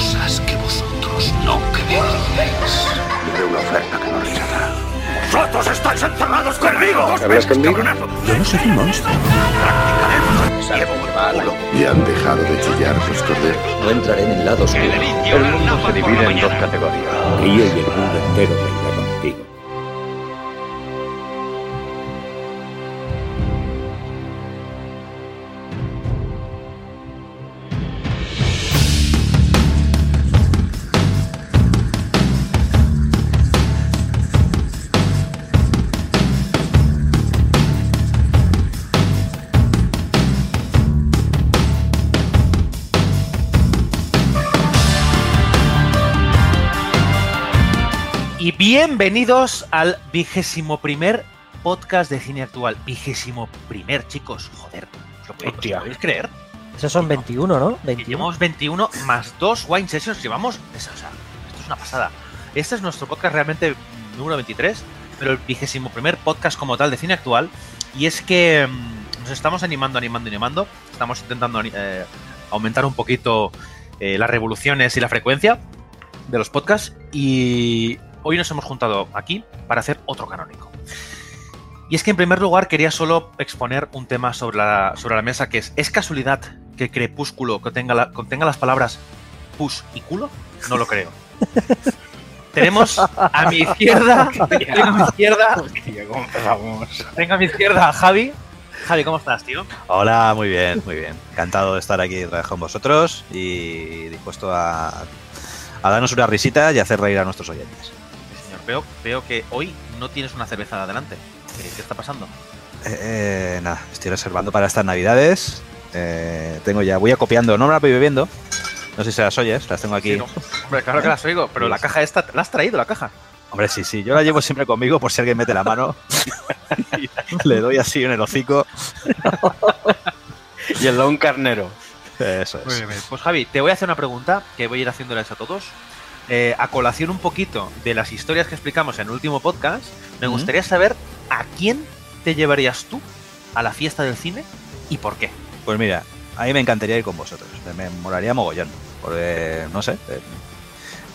cosas que vosotros no creéis. Le haré una oferta que no rechazará. ¡Vosotros estáis encerrados conmigo! ¿Hablas conmigo? Yo no soy un monstruo. Llevo un culo. ¿Y han dejado de chillar los corderos? No entraré en el lado oscuro. El mundo se divide en dos categorías. Río y el mundo entero bienvenidos al vigésimo primer podcast de cine actual. Vigésimo primer, chicos. Joder, ¿os lo podéis, os lo podéis creer? Esos son 21, ¿no? Que 21. llevamos 21 más dos wine sessions. Llevamos. O sea, esto es una pasada. Este es nuestro podcast realmente número 23, pero el vigésimo primer podcast como tal de cine actual. Y es que mm, nos estamos animando, animando, animando. Estamos intentando eh, aumentar un poquito eh, las revoluciones y la frecuencia de los podcasts. Y hoy nos hemos juntado aquí para hacer otro canónico. Y es que en primer lugar quería solo exponer un tema sobre la, sobre la mesa que es, ¿es casualidad que Crepúsculo contenga, la- contenga las palabras pus y culo? No lo creo. Tenemos a mi izquierda, tengo a mi izquierda, ¿Cómo empezamos? tengo a mi izquierda a Javi. Javi, ¿cómo estás, tío? Hola, muy bien, muy bien. Encantado de estar aquí con vosotros y dispuesto a, a darnos una risita y hacer reír a nuestros oyentes. Veo, veo que hoy no tienes una cerveza de adelante. ¿Qué, qué está pasando? Eh, eh, nada, estoy reservando para estas navidades. Eh, tengo ya, voy acopiando, no me las voy bebiendo. No sé si las oyes, las tengo aquí. Sí, no. Hombre, claro que las oigo, pero la caja esta, ¿la has traído la caja? Hombre, sí, sí, yo la llevo siempre conmigo por si alguien mete la mano. Le doy así en el hocico. Y el Don Carnero. Eso es. Muy bien, bien. Pues Javi, te voy a hacer una pregunta que voy a ir haciéndoles a todos. Eh, a colación un poquito de las historias que explicamos en el último podcast, me gustaría saber a quién te llevarías tú a la fiesta del cine y por qué. Pues mira, a mí me encantaría ir con vosotros. Me, molaría mogollón. Porque, no sé, eh,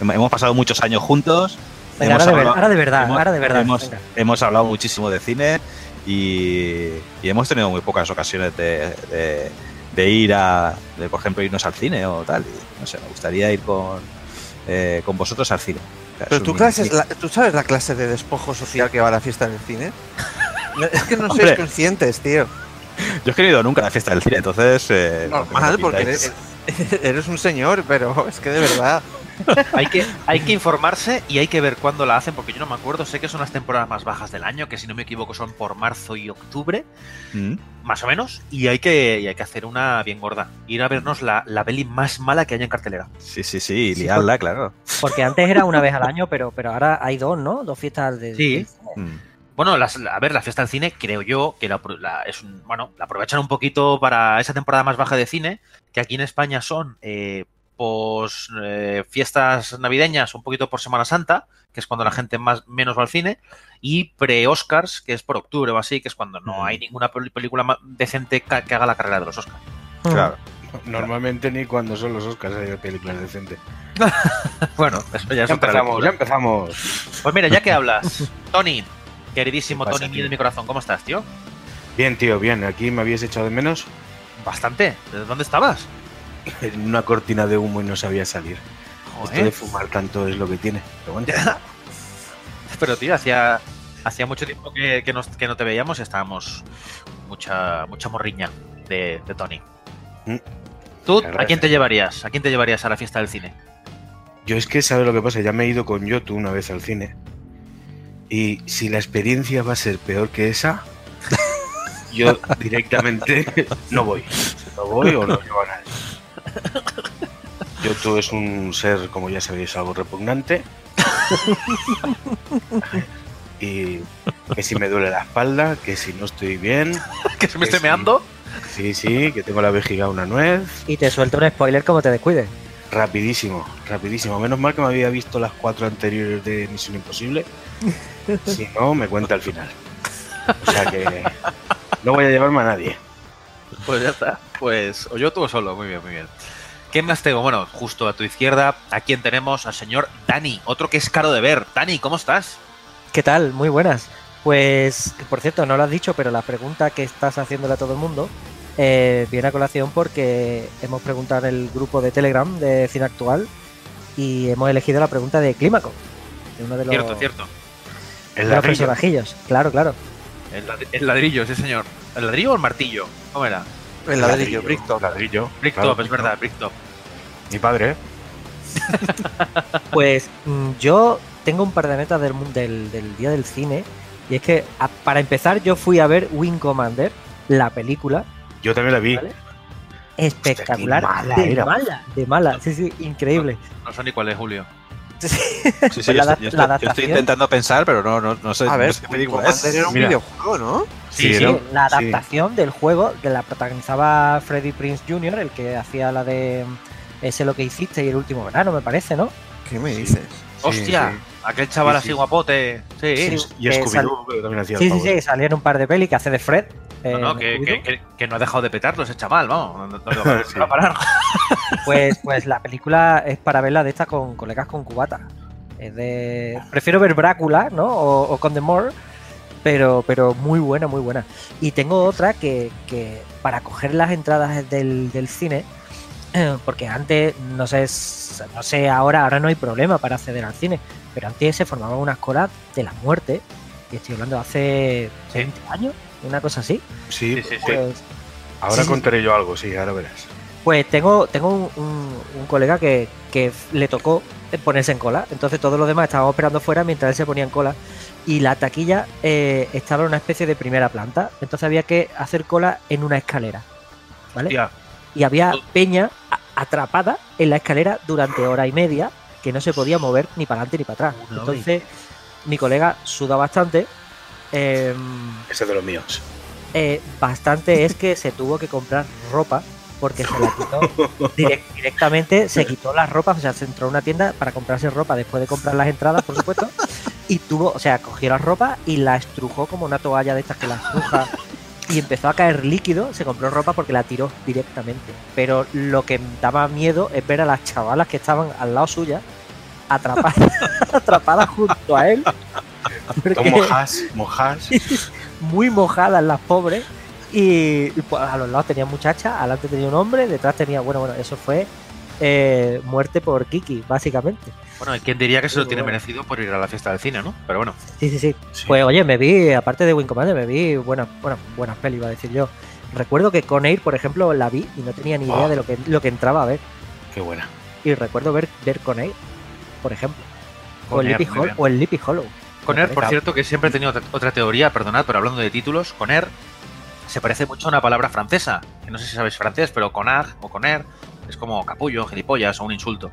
hemos pasado muchos años juntos. Venga, ahora, de ver- hablado- ahora de verdad, hemos- ahora de verdad. Hemos, hablado muchísimo de cine y, y hemos tenido muy pocas ocasiones de, de- de ir a, de, por ejemplo, irnos al cine o tal. Y, no sé, me gustaría ir con, eh, con vosotros al cine. O sea, Pero tú, clases, la- ¿tú sabes la clase de despojo social que va a la fiesta del cine? No, es que no sois conscientes, tío. Yo es que no he ido nunca a la fiesta del cine, entonces... eh, Normal, porque eres, eres un señor, pero es que de verdad. Hay que, hay que informarse y hay que ver cuándo la hacen, porque yo no me acuerdo, sé que son las temporadas más bajas del año, que si no me equivoco son por marzo y octubre, Mm. más o menos, y hay que, y hay que hacer una bien gorda. Ir a vernos la, la peli más mala que haya en cartelera. Sí, sí, sí, Sí, liarla, claro. Porque antes era una vez al año, pero, pero ahora hay dos, ¿no? Dos fiestas de. Sí. Mm. Bueno, las- a ver, la fiesta del cine, creo yo que la, la- es un- bueno, la aprovechan un poquito para esa temporada más baja de cine, que aquí en España son eh, pos, eh, fiestas navideñas, un poquito por Semana Santa, que es cuando la gente más menos va al cine, y pre-Oscars, que es por octubre o así, que es cuando no Mm. hay ninguna pel- película decente que haga la carrera de los Oscars. Claro. Normalmente ni cuando son los Oscars hay películas decentes. Bueno, eso ya Ya es empezamos, ya empezamos. Pues mira, ya que hablas, Tony, queridísimo ¿Qué pasa, Tony mío de mi corazón, ¿cómo estás, tío? Bien, tío, bien. Aquí me habías echado de menos Bastante. ¿Desde dónde estabas? en una cortina de humo y no sabía salir. Esto de fumar tanto es lo que tiene. Pero bueno, Pero tío, hacía, hacía mucho tiempo que, que nos- que no te veíamos y estábamos mucha, mucha morriña de, de Tony. Mm. ¿Tú a quién te llevarías? ¿A quién te llevarías a la fiesta del cine? yo es que sabes lo que pasa. Ya me he ido con Yotu una vez al cine. Y si la experiencia va a ser peor que esa, yo directamente no voy. No voy o no llevo a nadie. Yotu es un ser, como ya sabéis, algo repugnante. Y que si me duele la espalda, que si no estoy bien, ¿Que se me sí. meando? sí, sí, que tengo la vejiga una nuez. Y te suelto un spoiler como te descuides. Rapidísimo, rapidísimo. Menos mal que me había visto las cuatro anteriores de Misión Imposible. Si no, me cuenta al final. O sea que no voy a llevarme a nadie. Pues ya está. Pues o yo tú o solo. Muy bien, muy bien. ¿Qué más tengo? Bueno, justo a tu izquierda, a quien tenemos al señor Dani, otro que es caro de ver. Dani, ¿cómo estás? ¿Qué tal? Muy buenas. Pues, por cierto, no lo has dicho, pero la pregunta que estás haciéndole a todo el mundo eh, viene a colación porque hemos preguntado en el grupo de Telegram de Cine Actual y hemos elegido la pregunta de Clímaco, de uno de los, Cierto, cierto. El de los personajillos. Claro, claro. El ladrillo, sí, señor. ¿El ladrillo o el martillo? ¿Cómo era? El ladrillo, Bricktop. Ladrillo. Bricktop, claro, es verdad, Bricktop. Mi padre, ¿eh? Pues mm, yo tengo un par de metas del, mun- del, del día del cine. Y es que, a- para empezar, yo fui a ver Wing Commander, la película. Yo también la vi. ¿Vale? Espectacular. Hostia, qué mala de era. mala, de mala. Sí, sí, increíble. No sé ni cuál es, Julio. Sí, sí, Pues yo, la estoy, yo estoy- yo estoy adaptación. intentando pensar, pero no, no, no sé, A no ver, sé qué Wing película es. Commander era un Mira. videojuego, ¿no? Sí, Sí, era- la sí. adaptación del juego que la protagonizaba Freddie Prince Jr., el que hacía la de mm, ese lo que hiciste y el último verano, me parece, ¿no? ¿Qué me Sí. dices? ¡Hostia! sí. Aquel chaval Sí, así sí. guapote. Sí, Sí. Y Scooby-Doo que también hacía Sí, el sí, sí, salieron un par de pelis que hace de Fred. No, eh, no, que, Scooby-Doo. que- que- que no ha dejado de petarlo ese chaval, vamos. No, no, no, no, no va a parar. Pues, pues la película es para verla de estas con colegas con cubata. Es de. Prefiero ver Brácula, ¿no? O, o con The More. Pero, pero muy buena, muy buena. Y tengo otra que, que para coger las entradas del, del cine, porque antes, no sé, no sé, ahora, ahora no hay problema para acceder al cine, pero antes se formaban unas colas de la muerte, y estoy hablando de hace 20 años, una cosa así. Sí, Sí, sí, sí. Pues, ahora sí. contaré yo algo, sí, ahora verás. Pues tengo, tengo un, un- un colega que, que le tocó ponerse en cola. Entonces todos los demás estábamos esperando fuera mientras él se ponía en cola. Y la taquilla eh, estaba en una especie de primera planta. Entonces había que hacer cola en una escalera. ¿Vale? Hostia, Y había peña atrapada en la escalera durante hora y media que no se podía mover ni para adelante ni para atrás. Entonces mi colega suda bastante. em, Ese es de los míos. eh, bastante es que se tuvo que comprar ropa porque se la quitó direc- directamente, se quitó las ropas, o sea, se entró a una tienda para comprarse ropa después de comprar las entradas, por supuesto, y tuvo, o sea, cogió la ropa y la estrujó como una toalla de estas que la estruja y empezó a caer líquido, se compró ropa porque la tiró directamente. Pero lo que daba miedo es ver a las chavalas que estaban al lado suya atrapadas, atrapadas junto a él. Porque- mojas, mojas. muy mojadas las pobres. Y, y, pues, a los lados tenía muchachas, adelante tenía un hombre, detrás tenía, bueno, bueno, eso fue eh, muerte por Kiki, básicamente. bueno, ¿y quién diría que se lo tiene bueno. merecido por ir a la fiesta del cine, no? Pero bueno. Sí, sí, sí. Sí. Pues oye, me vi, aparte de Wing Commander, me vi buenas, buenas, buenas pelis, iba a decir yo. Recuerdo que con Air, por ejemplo, la vi y no tenía ni idea Oh. de lo que, lo que entraba a ver. Qué buena. Y recuerdo ver, ver con Air, por ejemplo. O el, Air, bien. o el Sleepy Hollow. Con Me Air, por cierto, que siempre he tenido otra, teoría, perdonad, pero hablando de títulos, con Air se parece mucho a una palabra francesa, que no sé si sabéis francés, pero conar o con Air es como capullo, gilipollas o un insulto.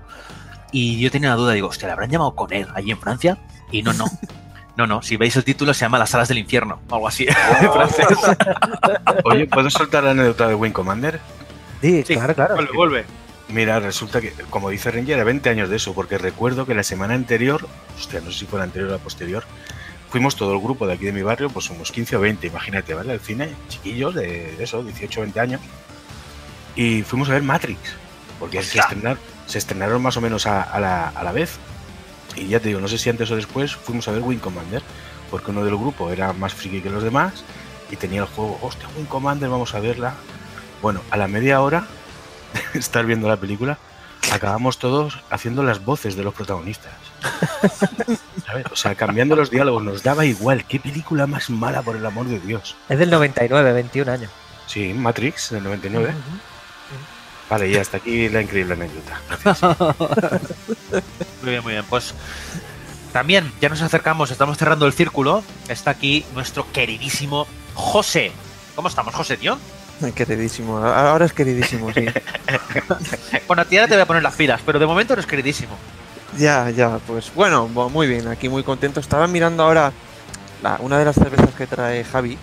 Y yo tenía la duda, digo, hostia, ¿le habrán llamado con Air allí en Francia? Y no, no. No, no, si veis el título se llama Las Salas del Infierno, o algo así, en francés. Oye, ¿puedo soltar la anécdota de Wing Commander? Sí, Sí, claro, claro. Vuelve, vuelve. Mira, resulta que, como dice Ranger, era 20 años de eso, porque recuerdo que la semana anterior, hostia, no sé si fue la anterior o la posterior, fuimos todo el grupo de aquí de mi barrio, pues unos 15 o 20, imagínate, ¿vale? Al cine, chiquillos de, de eso, 18 o 20 años, y fuimos a ver Matrix, porque se Hostia. estrenaron, se estrenaron más o menos a, a la, a la vez. Y ya te digo, no sé si antes o después fuimos a ver Wing Commander, porque uno del grupo era más friki que los demás y tenía el juego, hostia, Wing Commander, vamos a verla. Bueno, a la media hora de estar viendo la película, acabamos todos haciendo las voces de los protagonistas. ¿Sabes? O sea, cambiando los diálogos, nos daba igual. ¿Qué película más mala, por el amor de Dios? Es del 99, 21 años. Sí, Matrix, del 99. Ujú. Vale, y hasta aquí la increíble anécdota. Gracias. Muy bien, muy bien. Pues también ya nos acercamos, estamos cerrando el círculo. Está aquí nuestro queridísimo José. ¿Cómo estamos, José, tío? Queridísimo. Ahora es queridísimo, sí. Bueno, a ti ahora te voy a poner las pilas, pero de momento eres queridísimo. Ya, ya, pues bueno, muy bien, aquí muy contento. Estaba mirando ahora la- una de las cervezas que trae Javi.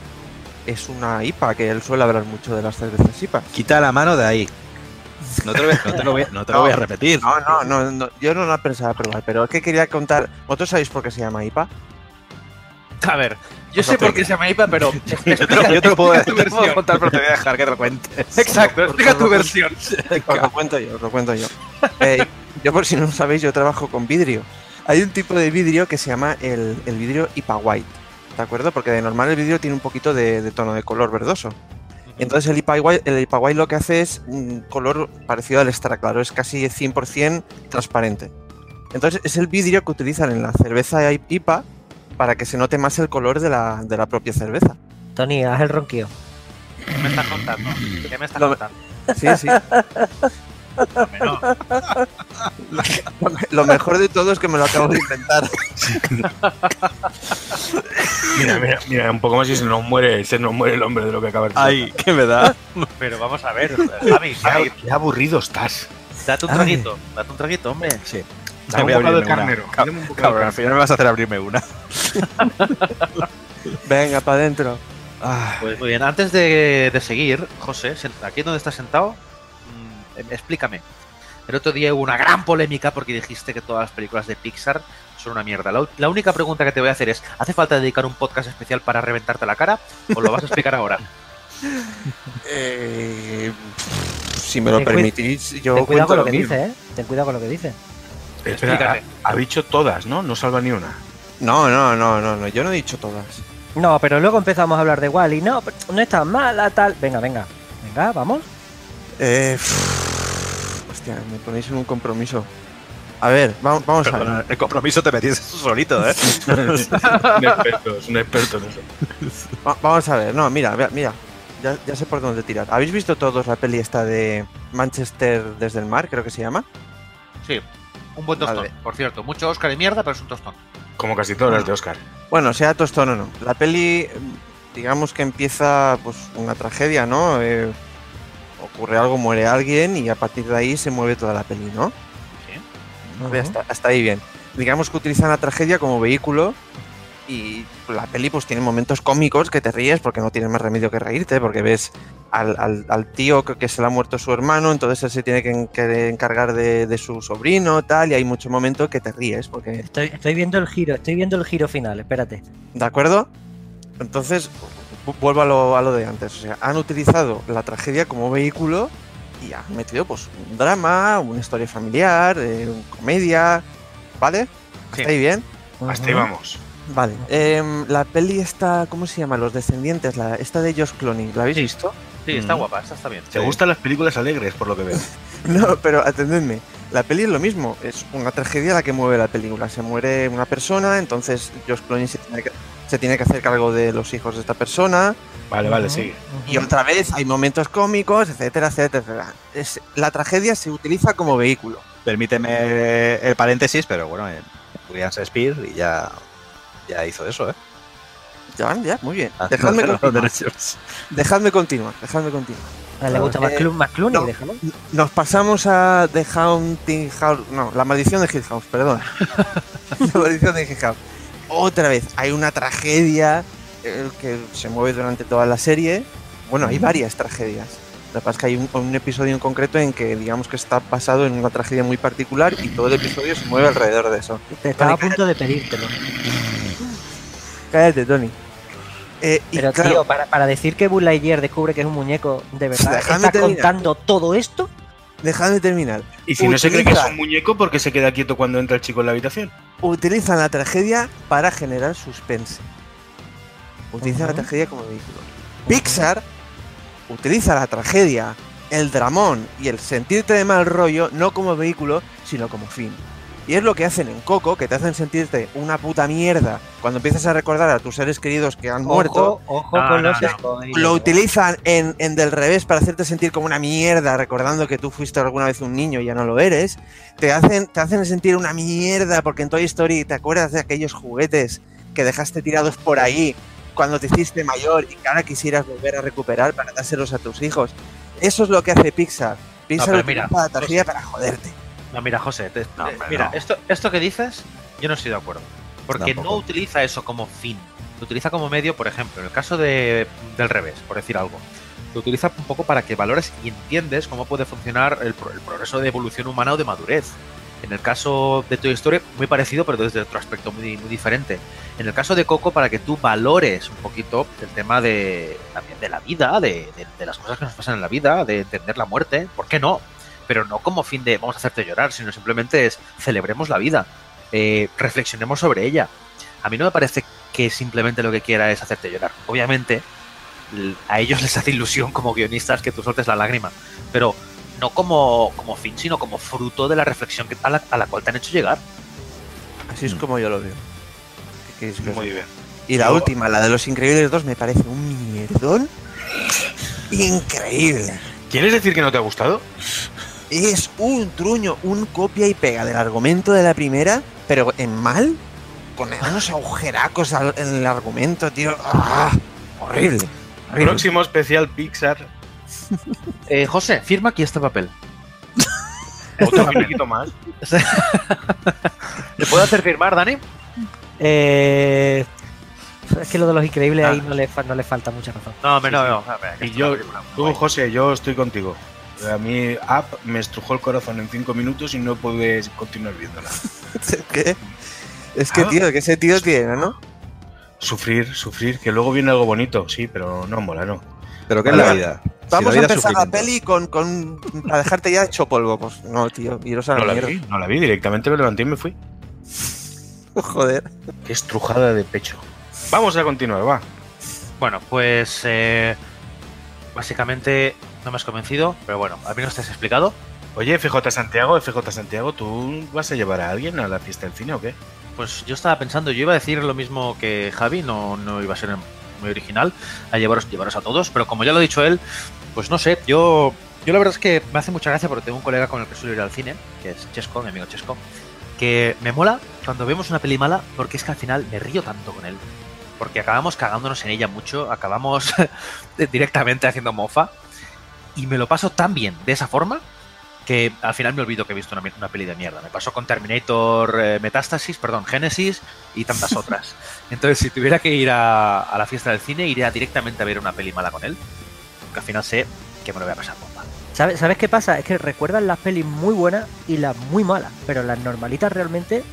Es una IPA, que él suele hablar mucho de las cervezas IPA. Quita la mano de ahí. No te lo voy, no te lo voy- no te lo voy a repetir. No, no, no, no, yo no la pensaba probar, pero es que quería contar. ¿Vosotros sabéis por qué se llama IPA? A ver, yo sé por qué se llama IPA, pero. Yo te, lo- yo te lo puedo, te puedo contar, pero te voy a dejar que te lo cuentes. Exacto, explica tu versión. Os lo cuento yo, os lo cuento yo. Eh, yo por si no lo sabéis, yo trabajo con vidrio. Hay un tipo de vidrio que se llama el, el vidrio IPA White, ¿de acuerdo? Porque de normal el vidrio tiene un poquito de, de tono de color verdoso. Entonces el IPA White, el IPA White lo que hace es un color parecido al extra claro, es casi 100% transparente. Entonces es el vidrio que utilizan en la cerveza IPA para que se note más el color de la, de la propia cerveza. Tony, haz el ronquío. ¿Qué me estás contando? ¿Qué me estás Lo- contando? Sí, sí. No. Lo mejor de todo es que me lo acabo de inventar. Mira, mira, mira, un poco más y se nos muere, se nos muere el hombre de lo que acaba de Ay, ¿qué me da? Pero vamos a ver, Javi, Javi, Qué, aburrido estás. date un Ay. traguito, date un traguito, hombre. Sí. Dame Voy a carnero. Cabrón, al final me vas a hacer abrirme una. Venga, para adentro. Ah, Pues muy bien, antes de, de seguir, José, aquí donde estás sentado, explícame. El otro día hubo una gran polémica porque dijiste que todas las películas de Pixar son una mierda. La, única pregunta que te voy a hacer es, ¿hace falta dedicar un podcast especial para reventarte la cara o lo vas a explicar ahora? Eh, si me lo Ten permitís, yo Ten cuidado con lo lo que dice, ¿eh? Ten cuidado con lo que dice. Espera, ha, ha dicho todas, ¿no? No salva ni una. No, no, no, no, no, yo no he dicho todas. No, pero luego empezamos a hablar de Wally. No, pero no es tan mala, tal. Venga, venga. Venga, vamos. Eh, hostia, me ponéis en un compromiso. A ver, vamos, vamos a ver. el compromiso te metiste tú solito, ¿eh? un experto, es un experto en eso. Va- vamos a ver, no, mira, mira. Ya, ya sé por dónde tirar. ¿Habéis visto todos la peli esta de Manchester desde el mar, creo que se llama? Sí, un buen tostón, Vale. por cierto. Mucho Oscar y mierda, pero es un tostón. Como casi todas las de Oscar. Bueno, sea tostón o no. La peli, digamos que empieza pues una tragedia, ¿no? Eh, ocurre algo, muere alguien y a partir de ahí se mueve toda la peli, ¿no? Vale, hasta, hasta ahí bien. Digamos que utilizan la tragedia como vehículo y la peli pues tiene momentos cómicos que te ríes porque no tienes más remedio que reírte, porque ves al, al- al tío que, que se le ha muerto su hermano, entonces él se tiene que, en- que encargar de, de su sobrino, tal, y hay muchos momentos que te ríes, porque Estoy, estoy viendo el giro, estoy viendo el giro final, espérate. ¿De acuerdo? Entonces, vuelvo a lo, a lo de antes. O sea, han utilizado la tragedia como vehículo y han metido pues un drama, una historia familiar, eh, comedia. ¿Vale? Sí. ¿Está ahí bien? Hasta ahí vamos. Vale. Em, la peli está, ¿cómo se llama? Los descendientes, la, esta de Josh Clooney, ¿la habéis Sí. visto? Sí, está Mm. guapa, esta está bien. Te gustan las películas alegres, por lo que veo. No, pero atendedme. La peli es lo mismo, es una tragedia la que mueve la película. Se muere una persona, entonces Josh Clooney se tiene que, se tiene que hacer cargo de los hijos de esta persona. Vale, vale, sigue. Y otra vez hay momentos cómicos, etcétera, etcétera, etcétera. Es- la tragedia se utiliza como vehículo. Permíteme el paréntesis, pero bueno, eh, William Shakespeare y ya, ya hizo eso, ¿eh? Ya, ya, muy bien. Ah, Dejadme continuar. derechos. Dejadme continuar, dejadme continuar. A él le gusta más, Eh, más Clooney, no. Nos pasamos a The Haunting House. No, la maldición de Hill House, perdón. la maldición de Hill House. Otra vez, hay una tragedia eh, que se mueve durante toda la serie. Bueno, hay varias tragedias. Lo que pasa es que hay un, un episodio en concreto en que digamos que está basado en una tragedia muy particular y todo el episodio se mueve alrededor de eso. Te estaba a punto de pedírtelo. Cállate, Tony. Eh, y Pero claro, tío, para, para decir que Buzz Lightyear descubre que es un muñeco, ¿de verdad Déjame estás terminar. contando todo esto? dejadme terminar. Y si no se cree que es un muñeco, ¿por qué se queda quieto cuando entra el chico en la habitación? Utilizan la tragedia para generar suspense. Utilizan la tragedia como vehículo. Pixar utiliza la tragedia, el dramón y el sentirte de mal rollo no como vehículo, sino como fin. Y es lo que hacen en Coco, que te hacen sentirte una puta mierda cuando empiezas a recordar a tus seres queridos que han muerto. Ojo, No, con no, los no. Lo utilizan en, en Del Revés para hacerte sentir como una mierda, recordando que tú fuiste alguna vez un niño y ya no lo eres. Te hacen, te hacen sentir una mierda porque en Toy Story te acuerdas de aquellos juguetes que dejaste tirados por ahí cuando te hiciste mayor y que ahora quisieras volver a recuperar para dárselos a tus hijos. Eso es lo que hace Pixar. Pixar mira, la tragedia para joderte. No, mira, José, te- No, eh, hombre, mira, no. esto, esto que dices, yo no estoy de acuerdo. Porque Tampoco. no utiliza eso como fin. Lo utiliza como medio, por ejemplo, en el caso de, del revés, por decir algo. Lo utiliza un poco para que valores y entiendes cómo puede funcionar el, el progreso de evolución humana o de madurez. En el caso de Toy Story, muy parecido, pero desde otro aspecto muy, muy diferente. En el caso de Coco, para que tú valores un poquito el tema de, también de la vida, de, de- de las cosas que nos pasan en la vida, de entender la muerte, ¿por qué no? Pero no como fin de vamos a hacerte llorar, sino simplemente es celebremos la vida, eh, reflexionemos sobre ella. A mí no me parece que simplemente lo que quiera es hacerte llorar. Obviamente, a ellos les hace ilusión como guionistas que tú sueltes la lágrima, pero no como, como fin, sino como fruto de la reflexión que- a la, a la cual te han hecho llegar. Así es como yo lo veo. ¿Qué queréis que os Muy bien. Y la Yo- última, la de los Increíbles 2, me parece un mierdón increíble. ¿Quieres decir que no te ha gustado? Es un truño, un copia y pega del argumento de la primera, pero en mal, con unos agujeracos al- en el argumento, tío. ¡Ah! Horrible. horrible. Próximo especial Pixar. Eh, José, firma aquí este papel. Otro poquito más. ¿Le puedo hacer firmar, Dani? Eh, es que lo de los increíbles Ah. ahí no le, fa- no le falta mucha razón. No, hombre, Sí, no, sí. no. que Y yo, tú. José, yo estoy contigo. A mí, App me estrujó el corazón en cinco minutos y no pude continuar viéndola. Que, es que Ah. tío, que ese tío tiene, ¿no? Sufrir, sufrir, que luego viene algo bonito, sí, pero no mola, no. Pero ¿qué es la vida? Si Vamos la a vida empezar la peli con, con. para dejarte ya hecho polvo. Pues no, tío, iros a la No la mierda. vi, no la vi, directamente me levanté y me fui. Joder. Qué estrujada de pecho. Vamos a continuar, va. Bueno, pues eh, básicamente no me has convencido, pero bueno, al menos te has explicado. Oye, FJ Santiago, FJ Santiago, ¿tú vas a llevar a alguien a la fiesta del cine o qué? Pues yo estaba pensando, yo iba a decir lo mismo que Javi, no, no iba a ser muy original, a llevaros, llevaros a todos, pero como ya lo ha dicho él, pues no sé, yo, yo la verdad es que me hace mucha gracia porque tengo un colega con el que suelo ir al cine, que es Chesco, mi amigo Chesco, que me mola cuando vemos una peli mala porque es que al final me río tanto con él. Porque acabamos cagándonos en ella mucho, acabamos directamente haciendo mofa y me lo paso tan bien de esa forma que al final me olvido que he visto una, una peli de mierda. Me pasó con Terminator eh, Metástasis, perdón, Génesis y tantas otras. Entonces, si tuviera que ir a, a la fiesta del cine, iría directamente a ver una peli mala con él, que al final sé que me lo voy a pasar bomba. ¿Sabes, ¿Sabes qué pasa? Es que recuerdan las pelis muy buenas y las muy malas, pero las normalitas realmente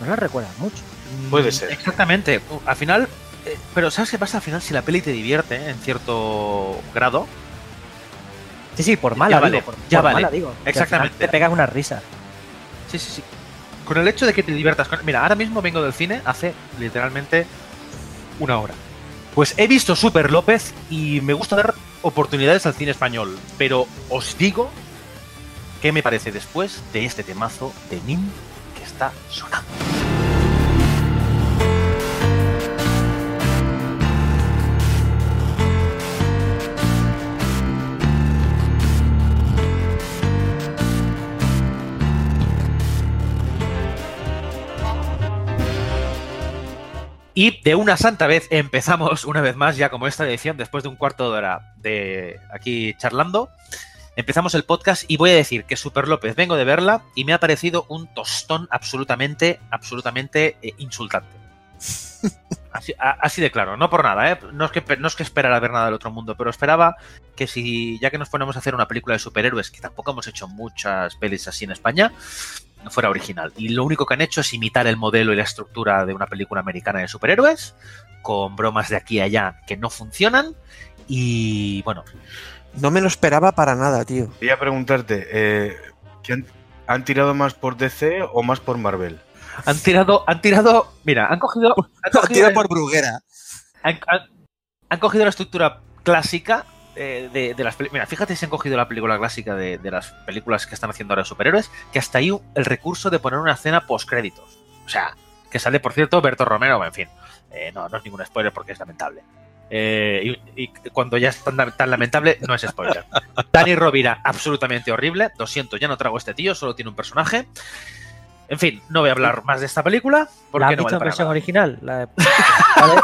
no las recuerdan mucho. Puede ser. Exactamente. Al final, eh, pero ¿sabes qué pasa? Al final, si la peli te divierte eh, en cierto grado, Sí, sí, por mala, Ya vale, digo. Por, ya por vale. mala, digo. Exactamente. Te pegas una risa. Sí, sí, sí. Con el hecho de que te diviertas con... Mira, ahora mismo vengo del cine hace literalmente una hora. Pues he visto Super López y me gusta dar oportunidades al cine español. Pero os digo qué me parece después de este temazo de Nin que está sonando. Y de una santa vez empezamos una vez más, ya como esta edición, después de un cuarto de hora de aquí charlando. Empezamos el podcast y voy a decir que Super López vengo de verla y me ha parecido un tostón absolutamente, absolutamente eh, insultante. Así, a- así de claro, no por nada, ¿eh? no, es que, no es que esperara ver nada del otro mundo, pero esperaba que si, ya que nos ponemos a hacer una película de superhéroes, que tampoco hemos hecho muchas pelis así en España, no fuera original. Y lo único que han hecho es imitar el modelo y la estructura de una película americana de superhéroes, con bromas de aquí a allá que no funcionan. Y bueno, No me lo esperaba para nada, tío. Quería preguntarte, eh, ¿que han, han tirado más por DC o más por Marvel? han tirado, han tirado, mira, han cogido, han cogido, Tío por Bruguera. han, han- han cogido la estructura clásica eh, de, de las películas. Mira, fíjate si han cogido la película clásica de, de las películas que están haciendo ahora superhéroes, que hasta ahí el recurso de poner una escena post créditos. O sea, que sale, por cierto, Berto Romero, en fin. eh, no, no es ningún spoiler porque es lamentable. Eh, y, y cuando ya es tan, tan lamentable, no es spoiler. Dani Rovira, absolutamente horrible. Lo siento, ya no trago a este tío, solo tiene un personaje. En fin, no voy a hablar más de esta película ¿La porque has no visto vale en versión nada. original? La de- ¿vale?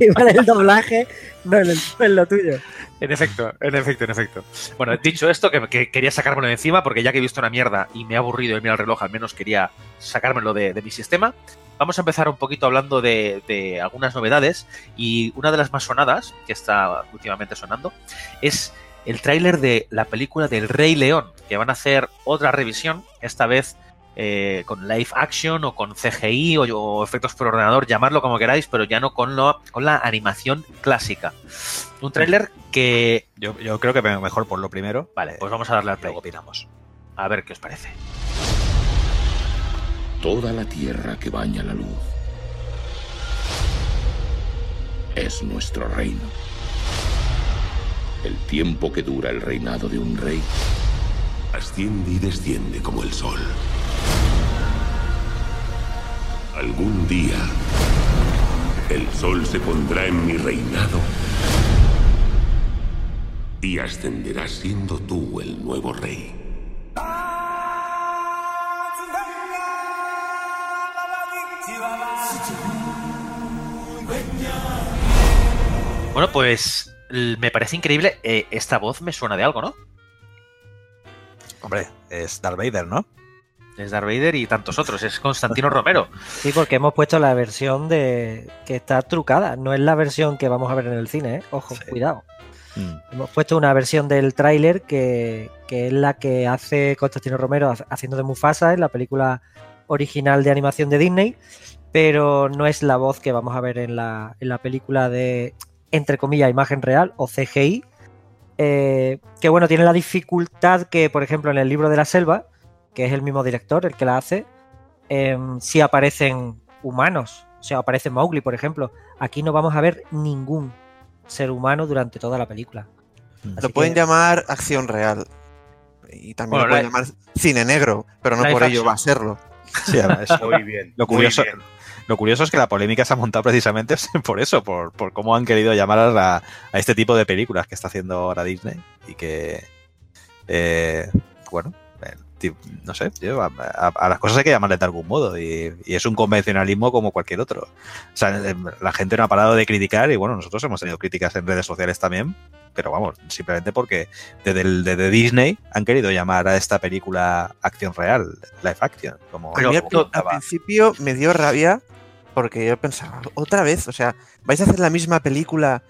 Igual el doblaje no en, el- en lo tuyo. En efecto, en efecto, en efecto. Bueno, dicho esto, que, que quería sacármelo de encima, porque ya que he visto una mierda y me he aburrido de mirar el reloj, al menos quería sacármelo de, de mi sistema. Vamos a empezar un poquito hablando de, de algunas novedades. Y una de las más sonadas, que está últimamente sonando, es el tráiler de la película del Rey León, que van a hacer otra revisión, esta vez eh, con live action o con CGI o, o efectos por ordenador, llamarlo como queráis, pero ya no con, lo, con la animación clásica. Un tráiler que... Yo, yo creo que mejor por lo primero. Vale, pues vamos a darle al play. Luego opinamos. A ver qué os parece. Toda la tierra que baña la luz es nuestro reino. El tiempo que dura el reinado de un rey asciende y desciende como el sol. Algún día, el sol se pondrá en mi reinado y ascenderás siendo tú el nuevo rey. Bueno, pues me parece increíble. eh, esta voz me suena de algo, ¿no? Hombre, es Darth Vader, ¿no? Es Darth Vader y tantos otros. Es Constantino Romero. Sí, porque hemos puesto la versión de que está trucada. No es la versión que vamos a ver en el cine, ¿eh? Ojo, Sí. cuidado. Mm. Hemos puesto una versión del tráiler que, que es la que hace Constantino Romero ha- haciendo de Mufasa en la película original de animación de Disney, pero no es la voz que vamos a ver en la, en la película de, entre comillas, imagen real o CGI. eh, que bueno, tiene la dificultad que, por ejemplo, en el libro de la selva, que es el mismo director el que la hace, em, sí aparecen humanos. O sea, aparece Mowgli, por ejemplo. Aquí no vamos a ver ningún ser humano durante toda la película. Así Lo pueden que- llamar acción real. Y también Bueno, lo pueden la- llamar cine negro, pero no por ello action. va a serlo. Sí, ahora, eso- Muy bien. Lo muy curioso, bien. lo curioso es que la polémica se ha montado precisamente por eso, por, por cómo han querido llamar a, a este tipo de películas que está haciendo ahora Disney y que, eh, bueno, eh, no sé, yo, a, a- a las cosas hay que llamarle de algún modo y, y es un convencionalismo como cualquier otro. O sea, eh, la gente no ha parado de criticar y bueno, nosotros hemos tenido críticas en redes sociales también, pero vamos, simplemente porque desde, el- desde Disney han querido llamar a esta película acción real, live action, como, mí al, como principio me dio rabia porque yo pensaba, otra vez, o sea, vais a hacer la misma película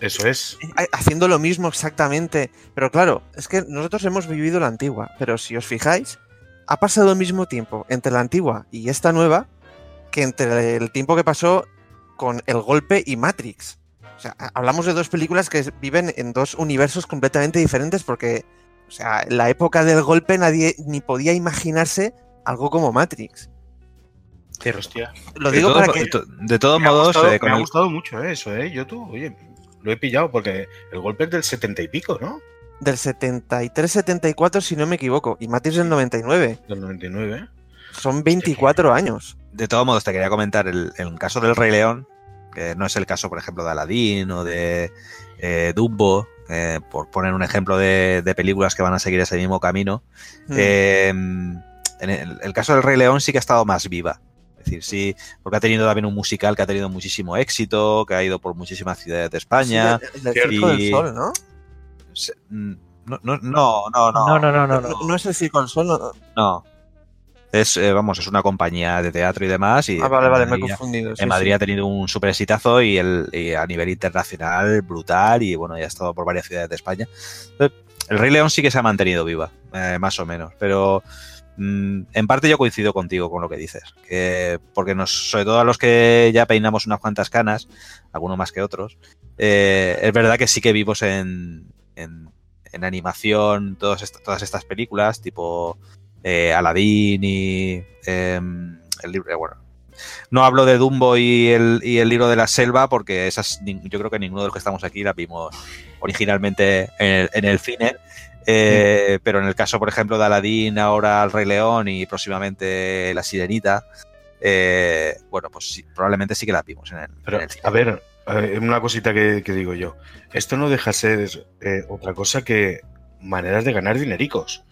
Eso es. eh, haciendo lo mismo exactamente. Pero claro, es que nosotros hemos vivido la antigua, pero si os fijáis, ha pasado el mismo tiempo entre la antigua y esta nueva que entre el tiempo que pasó con El Golpe y Matrix. O sea, ha- hablamos de dos películas que viven en dos universos completamente diferentes porque, o sea, en la época del golpe nadie ni podía imaginarse algo como Matrix. Pero hostia. Lo De digo todo- para que... de to- de todos Me ha modos, gustado, eh, con me ha el- gustado mucho eh, eso, ¿eh? Yo tú, oye, lo he pillado porque el golpe es del setenta y pico, ¿no? Del 73-74, si no me equivoco, y Matrix del 99. Del 99. ¿eh? Son 24 años. de todos modos, te quería comentar el, el caso del Rey León, que no es el caso, por ejemplo, de Aladdin o de eh, Dumbo, eh, por poner un ejemplo de, de películas que van a seguir ese mismo camino. Mm. Eh, en el, el caso del Rey León sí que ha estado más viva. Es decir, sí, porque ha tenido también un musical que ha tenido muchísimo éxito, que ha ido por muchísimas ciudades de España. Sí, el. Circo Y- del Sol, ¿no? Se- mm, No, no, no, no, no. No, no, no, no. No, no. no es el Circo del Sol. no. no. Es, eh, vamos, es una compañía de teatro y demás. Y Ah, vale, vale, me he Madrid- confundido. sí, en Madrid sí. ha tenido un super exitazo y, el, y a nivel internacional brutal y bueno, ya ha estado por varias ciudades de España. Entonces, El Rey León sí que se ha mantenido viva, eh, más o menos, pero en parte yo coincido contigo con lo que dices, que porque nos, sobre todo a los que ya peinamos unas cuantas canas, algunos más que otros, eh, es verdad que sí que vivos en, en, animación todas, todas estas películas, tipo eh, Aladdin y em, el libro, eh, bueno, no hablo de Dumbo y el, y el libro de la selva porque esas yo creo que ninguno de los que estamos aquí las vimos originalmente en el, en el cine. Eh, Pero en el caso, por ejemplo, de Aladdin, ahora el Rey León y próximamente La Sirenita, eh, bueno, pues sí, probablemente sí que las vimos en el, Pero, en el cine. a ver, eh, una cosita que, que digo yo. Esto no deja ser eh, otra cosa que maneras de ganar dinericos.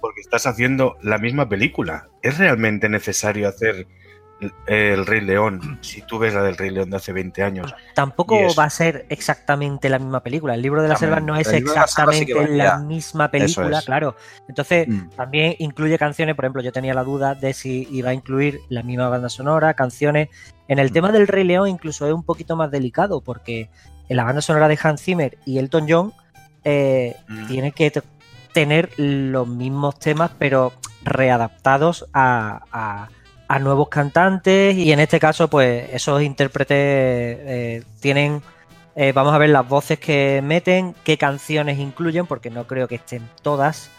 Porque estás haciendo la misma película. ¿Es realmente necesario hacer el Rey León si tú ves la del Rey León de hace 20 años? Tampoco va a ser exactamente la misma película. El libro de la También, selva no es la sí exactamente la misma película, es. claro. Entonces, Mm. también incluye canciones, por ejemplo, yo tenía la duda de si iba a incluir la misma banda sonora, canciones. En el Mm. tema del Rey León incluso es un poquito más delicado porque en la banda sonora de Hans Zimmer y Elton John eh, Mm. tiene que tener los mismos temas, pero readaptados a, a- a nuevos cantantes. Y en este caso, pues esos intérpretes eh, tienen. eh, vamos a ver las voces que meten, qué canciones incluyen, porque no creo que estén todas.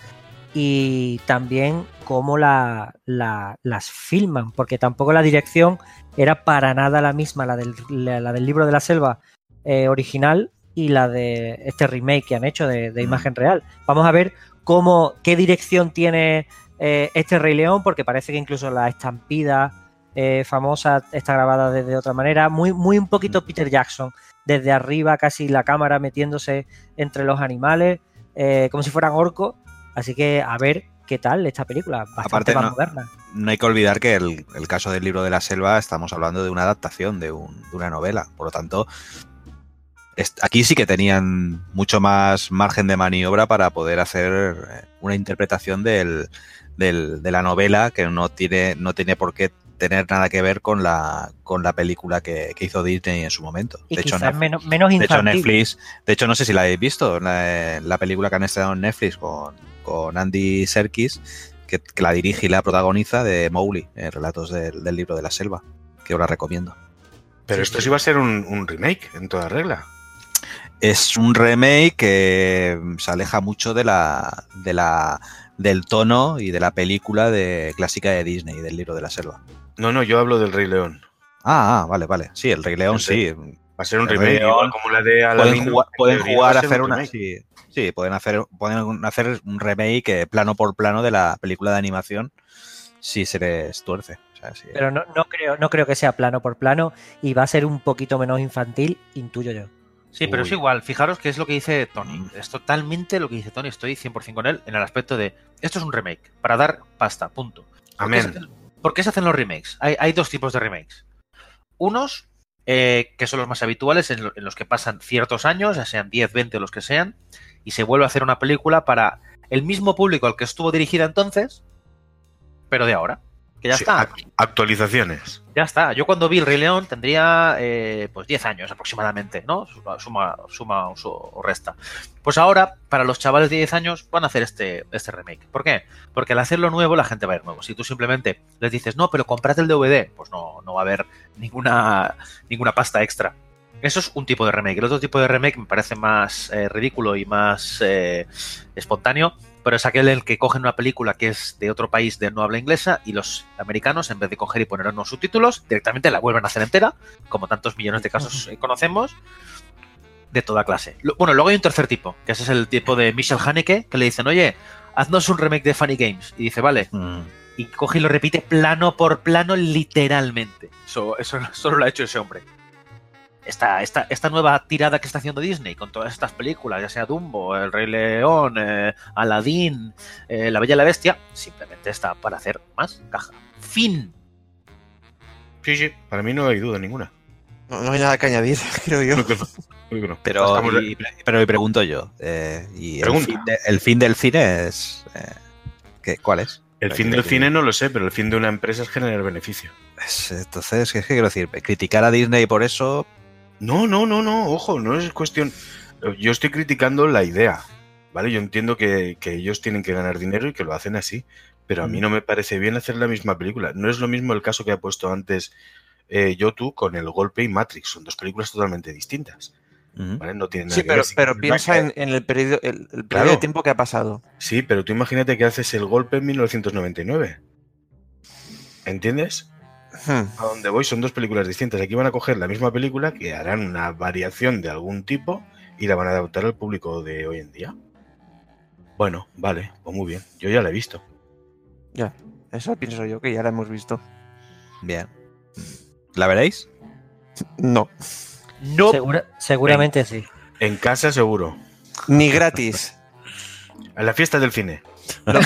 Y también cómo la- la- las filman, porque tampoco la dirección era para nada la misma, la del, la- la del libro de la selva eh, original y la de este remake que han hecho de, de imagen real. Vamos a ver cómo, qué dirección tiene eh, este Rey León, porque parece que incluso la estampida eh, famosa está grabada desde otra manera, muy, muy un poquito Peter Jackson, desde arriba casi la cámara metiéndose entre los animales, eh, como si fueran orcos. Así que a ver qué tal esta película, bastante Aparte, más no- moderna. No hay que olvidar que el, el caso del libro de la selva estamos hablando de una adaptación de, un- de una novela. Por lo tanto, aquí sí que tenían mucho más margen de maniobra para poder hacer una interpretación del, del- de la novela que no tiene, no tiene por qué tener nada que ver con la, con la película que, que hizo Disney en su momento. Y de hecho, Netflix- menos, menos de hecho. Netflix, de hecho, no sé si la habéis visto, la, la película que han estrenado en Netflix con, con Andy Serkis, que, que la dirige y la protagoniza de Mowgli, eh, relatos del, del libro de la selva, que os la recomiendo. Pero esto sí va a ser un, un remake, en toda regla. Es un remake que se aleja mucho de la, de la, del tono y de la película de clásica de Disney, del libro de la selva. No, no, yo hablo del Rey León. Ah, ah, vale, vale. Sí, el Rey León El sí. Va a ser un El remake, Rey León. igual como la de Pueden jugar, pueden a hacer un una. remake. Sí, sí, pueden hacer, pueden hacer un remake eh, plano por plano de la película de animación si se les tuerce. O sea, sí. Pero no, no creo, no creo que sea plano por plano y va a ser un poquito menos infantil, intuyo yo. Sí, pero es igual. Fijaros que es lo que dice Tony. Es totalmente lo que dice Tony. Estoy 100% con él en el aspecto de esto es un remake para dar pasta, punto. ¿Por Amén. hacen- ¿Por qué se hacen los remakes? Hay, hay dos tipos de remakes. Unos, eh, que son los más habituales, en, lo- en los que pasan ciertos años, ya sean 10, 20 o los que sean, y se vuelve a hacer una película para el mismo público al que estuvo dirigida entonces, pero de ahora. Que ya Sí, está. ac- actualizaciones. Ya está. Yo cuando vi El Rey León tendría eh, pues 10 años aproximadamente, ¿no? Suma, suma, o resta. Pues ahora, para los chavales de 10 años, van a hacer este, este remake. ¿Por qué? Porque al hacerlo nuevo, la gente va a ir nuevo. Si tú simplemente les dices, no, pero comprad el DVD, pues no, no va a haber ninguna, ninguna pasta extra. Eso es un tipo de remake. El otro tipo de remake me parece más eh, ridículo y más eh, espontáneo, pero es aquel en el que cogen una película que es de otro país de no habla inglesa y los americanos, en vez de coger y poner unos subtítulos, directamente la vuelven a hacer entera, como tantos millones de casos conocemos, de toda clase. Bueno, luego hay un tercer tipo, que ese es el tipo de Michel Haneke, que le dicen, oye, haznos un remake de Funny Games. Y dice, vale, Mm. y coge y lo repite plano por plano literalmente. Eso, eso solo lo ha hecho ese hombre. Esta, esta, esta nueva tirada que está haciendo Disney con todas estas películas, ya sea Dumbo, El Rey León, eh, Aladdin, eh, La Bella y la Bestia, simplemente está para hacer más caja. Fin. Sí, sí, para mí no hay duda ninguna. No, no hay nada que añadir, creo yo. Creo que no, creo que no. Pero, Estamos de- y, pero y pregunto yo, eh, y el Pregunta. fin, de- el fin del cine es... eh, ¿qué- ¿Cuál es? El fin del cine no lo sé, pero el fin de una empresa es generar beneficio. Es- entonces, ¿qué quiero decir? Criticar a Disney por eso... No, no, no, no, ojo, no es cuestión. Yo estoy criticando la idea, ¿vale? Yo entiendo que, que ellos tienen que ganar dinero y que lo hacen así, pero a mí no me parece bien hacer la misma película. No es lo mismo el caso que ha puesto antes eh, Yotu con El Golpe y Matrix, son dos películas totalmente distintas. ¿vale? No tienen nada Sí, que pero, ver. pero piensa en, en el periodo, el, el periodo Claro. de tiempo que ha pasado. Sí, pero tú imagínate que haces El Golpe en 1999. ¿Entiendes? Hmm. a donde voy son dos películas distintas. Aquí van a coger la misma película que harán una variación de algún tipo y la van a adaptar al público de hoy en día. Bueno, vale, pues muy bien. Yo ya la he visto. Ya, eso pienso yo, que ya la hemos visto. Bien. ¿La veréis? No, No. Segura- seguramente sí. En casa seguro. ni gratis. En la fiesta del cine. Lo, lo-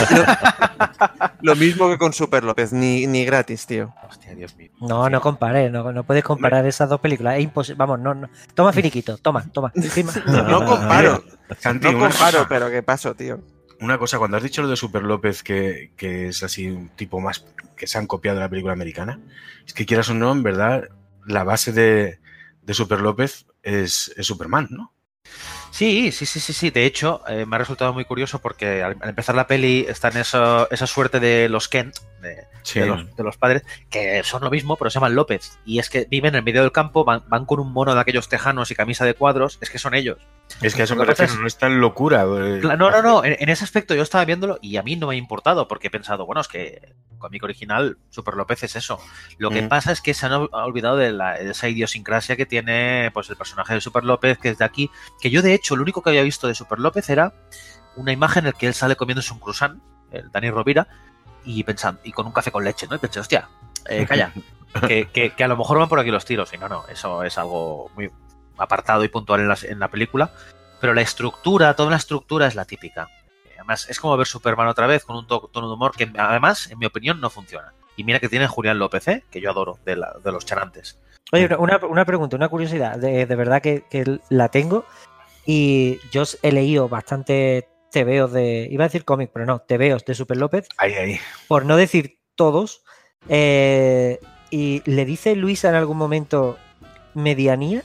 lo mismo que con Super López, ni, ni gratis, tío. Hostia, Dios mío. No, no compares, no, no puedes comparar esas dos películas. Es imposible. Vamos, no, no. Toma finiquito, toma, toma. Firma. No comparo, Santi, no comparo, cosa, pero ¿qué paso, tío? una cosa, cuando has dicho lo de Super López, que, que es así un tipo más que se han copiado de la película americana, es que quieras o no, en verdad, la base de, de Super López es, es Superman, ¿no? Sí, sí, sí, sí, sí. De hecho, eh, me ha resultado muy curioso porque al, al empezar la peli está en eso- esa suerte de los Kent, de, Sí. de los, de los padres, que son lo mismo, pero se llaman López. Y es que viven en el medio del campo, van, van con un mono de aquellos tejanos y camisa de cuadros, es que son ellos. Es que a eso me no es tan locura. eh, No, no, no. En, en ese aspecto yo estaba viéndolo y a mí no me ha importado porque he pensado, bueno, es que cómic original, Super López es eso. Lo que Mm. pasa es que se han ol- ha olvidado de, la- de esa idiosincrasia que tiene pues el personaje de Super López, que es de aquí. Que yo, de hecho, lo único que había visto de Super López era una imagen en la que él sale comiéndose un croissant, el Dani Rovira, y pensando, y con un café con leche, ¿no? Y pensé, hostia, eh, calla, que, que- que a lo mejor van por aquí los tiros. Y no, no, eso es algo muy apartado y puntual en, las- en la película. Pero la estructura, toda la estructura es la típica. Además, es como ver Superman otra vez con un to- tono de humor que, además, en mi opinión, no funciona. Y mira que tiene Julián López, ¿eh? que yo adoro, de, la- de los charantes. Oye, una, una pregunta, una curiosidad, de, de verdad que, que la tengo. Y yo he leído bastante tebeos de. Iba a decir cómic, pero no, tebeos de Super López, Ahí, ahí. por no decir todos. eh, y le dice Luisa en algún momento medianía,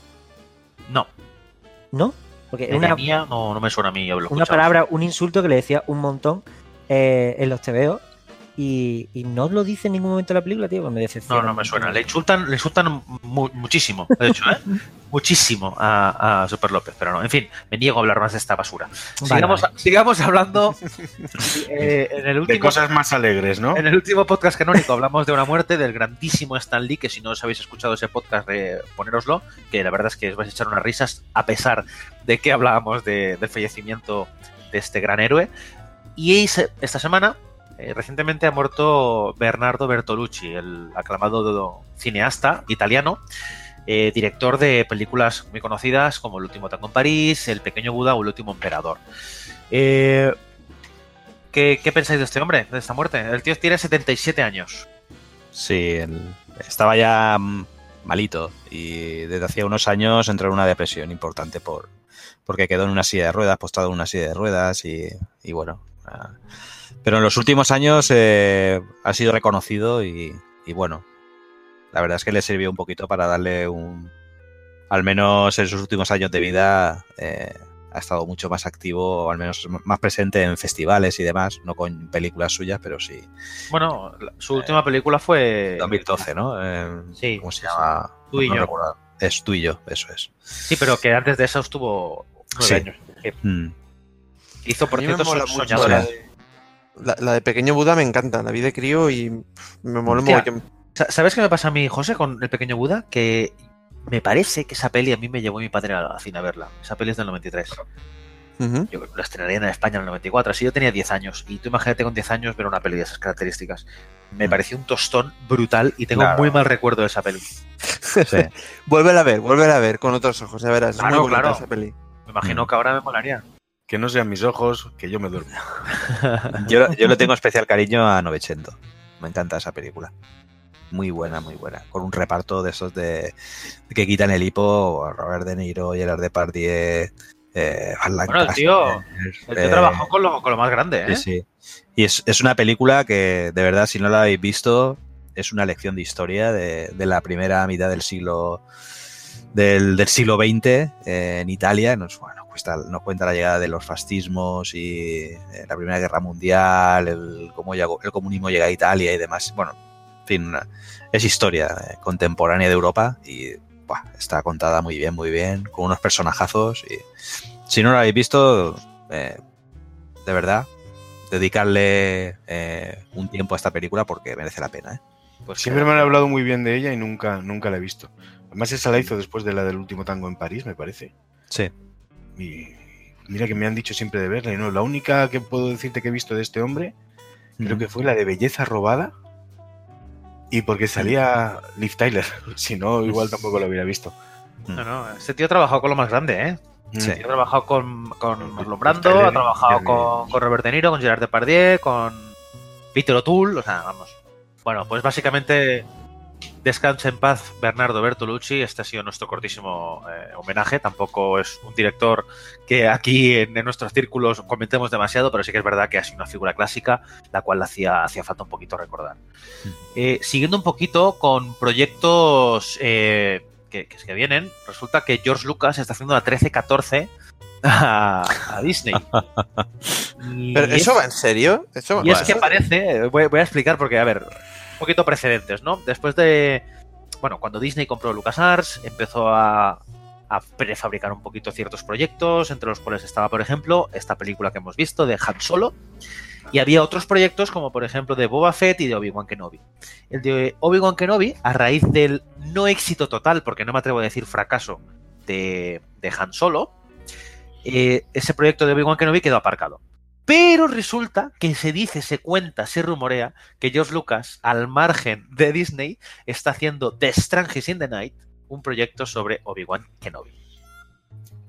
No, ¿no? Porque una, mía no, no me suena a mí. una escuchado. palabra, un insulto que le decía un montón eh, en los tebeos. Y, y no lo dice en ningún momento en la película, tío, pues me decepciona. No, no me suena. Le insultan, le insultan mu- muchísimo, de hecho, ¿eh? muchísimo a, a Super López, pero no. En fin, me niego a hablar más de esta basura. Vale, sigamos, vale. sigamos hablando. eh, en el De último cosas más alegres, ¿no? En el último podcast canónico hablamos de una muerte del grandísimo Stan Lee, que si no os habéis escuchado ese podcast, eh, ponéroslo, que la verdad es que os vais a echar unas risas a pesar de que hablábamos de- del fallecimiento de este gran héroe. Y esta semana, eh, recientemente ha muerto Bernardo Bertolucci, el aclamado cineasta italiano, eh, director de películas muy conocidas como El último tango en París, El pequeño Buda o El último emperador. Eh, ¿qué, pensáis de este hombre, de esta muerte? El tío tiene 77 años. Sí, el- estaba ya mm, malito y desde hacía unos años entró en una depresión importante por porque quedó en una silla de ruedas, postado en una silla de ruedas y, y bueno. ah, pero en los últimos años eh, ha sido reconocido y, y bueno, la verdad es que le sirvió un poquito para darle un, al menos en sus últimos años de vida, eh, ha estado mucho más activo, o al menos más presente en festivales y demás, no con películas suyas, pero sí. Bueno, su última película fue. 2012, ¿no? Eh, Sí, ¿Cómo se llama? Tú y No yo. recuerdo. Es tú y yo, eso es. Sí, pero que antes de eso estuvo nueve Sí. años. Mm. Hizo, por cierto, Soñadora. de, la, la de Pequeño Buda me encanta, la vi de crío y me mola. Sa- ¿Sabes qué me pasa a mí, José, con El pequeño Buda? Que me parece que esa peli a mí me llevó mi padre al cine a verla. Esa peli es del 93. Ujú. Yo la estrenaría en España en el 94. Así yo tenía 10 años. Y tú imagínate con 10 años ver una peli de esas características. Me pareció un tostón brutal y tengo Claro. muy mal recuerdo de esa peli. Sí. Vuélvela a ver, vuélvela a ver con otros ojos, ya verás. Claro, es muy bonita claro. esa peli. Me imagino Mm. que ahora me molaría. Que no sean mis ojos, que yo me duermo. Yo, yo le tengo especial cariño a Novecento. Me encanta esa película. Muy buena, muy buena. Con un reparto de esos de, de que quitan el hipo. Robert De Niro, Gerard Depardieu, eh, Van Bueno, el tío, El tío eh, trabajó con lo, con lo más grande, ¿eh? Sí, sí. Y es, es una película que, de verdad, si no la habéis visto, es una lección de historia de, de la primera mitad del siglo del, del siglo XX eh, en Italia. Nos, bueno, nos cuenta la llegada de los fascismos y eh, la Primera Guerra Mundial, el, cómo llegó- el comunismo llega a Italia y demás. Bueno, en fin, una- es historia eh, contemporánea de Europa y buah, está contada muy bien, muy bien, con unos personajazos. Y si no lo habéis visto, eh, de verdad, dedicarle eh, un tiempo a esta película porque merece la pena. ¿eh? Pues Siempre me han hablado muy bien de ella y nunca, nunca la he visto. Además, esa la hizo después de la del último tango en París, me parece. Sí. Y mira que me han dicho siempre de verla. Y no, la única que puedo decirte que he visto de este hombre, creo que fue la de Belleza Robada. Y porque salía Liv Tyler. Si no, igual tampoco lo hubiera visto. No, no, este tío ha trabajado con lo más grande, ¿eh? Sí. Ha trabajado con, con Marlon Brando, Tyler, ha trabajado con, con Robert De Niro, con Gerard Depardieu, con Peter O'Toole, o sea, vamos. Bueno, pues básicamente descanse en paz Bernardo Bertolucci. Este ha sido nuestro cortísimo eh, homenaje. Tampoco es un director que aquí en, en nuestros círculos comentemos demasiado, pero sí que es verdad que ha sido una figura clásica, la cual hacía, hacía falta un poquito recordar. Eh, siguiendo un poquito con proyectos eh, que, que, que vienen, resulta que George Lucas está haciendo la 13-14 a, a Disney. Pero es- eso va en serio. Eso Y es que parece, voy, voy a explicar porque, a ver, poquito precedentes, ¿no? Después de, bueno, cuando Disney compró LucasArts, empezó a, prefabricar un poquito ciertos proyectos, entre los cuales estaba, por ejemplo, esta película que hemos visto de Han Solo, y había otros proyectos como, por ejemplo, de Boba Fett y de Obi-Wan Kenobi. El de Obi-Wan Kenobi, a raíz del no éxito total, porque no me atrevo a decir fracaso, de, de Han Solo, eh, ese proyecto de Obi-Wan Kenobi quedó aparcado. Pero resulta que se dice, se cuenta, se rumorea que George Lucas, al margen de Disney, está haciendo The Strangers in the Night, un proyecto sobre Obi-Wan Kenobi.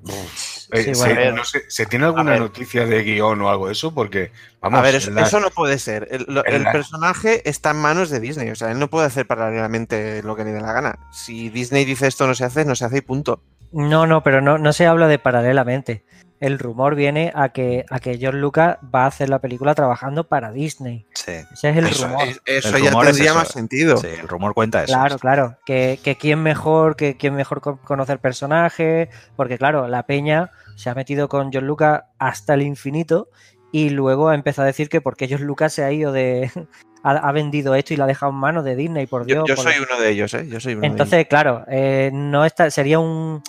Eh, Sí, se, no sé, ¿se tiene alguna noticia de guion o algo de eso? Porque, vamos, a ver, eso, la- eso no puede ser. El, lo- en el la- personaje está en manos de Disney. O sea, él no puede hacer paralelamente lo que le dé la gana. Si Disney dice esto no se hace, no se hace y punto. No, no, pero no, no se habla de paralelamente. El rumor viene a que, a que George Lucas va a hacer la película trabajando para Disney. Sí. Ese es el Eso, rumor. es- eso El ya rumor es tendría eso. más sentido. Sí, el rumor cuenta eso. Claro, claro. Que, que quién mejor, que quién mejor con- conocer personajes. Porque, claro, la peña se ha metido con George Lucas hasta el infinito. Y luego ha empezado a decir que porque George Lucas se ha ido de. ha, vendido esto y lo ha dejado en manos de Disney, por Dios. yo por soy uno de ellos, ¿eh? Yo soy uno de Entonces, claro, eh, no está, sería un,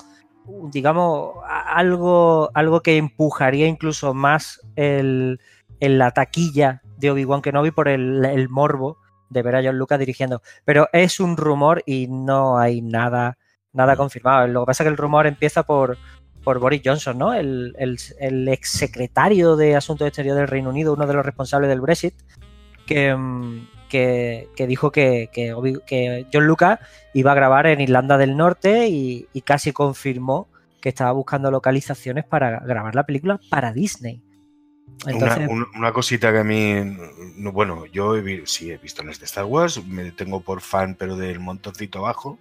digamos, algo, algo que empujaría incluso más el, la taquilla de Obi-Wan Kenobi por el, el morbo de ver a John Lucas dirigiendo. Pero es un rumor y no hay nada, nada confirmado. Lo que pasa es que el rumor empieza por, por Boris Johnson, ¿no? El, el, el exsecretario de Asuntos Exteriores del Reino Unido, uno de los responsables del Brexit, que, mm, que, dijo que, que, que John Lucas iba a grabar en Irlanda del Norte y, casi confirmó que estaba buscando localizaciones para grabar la película para Disney. Una, un- una cosita que a mí, no, bueno, yo sí he visto las de Star Wars, me tengo por fan, pero del montoncito abajo.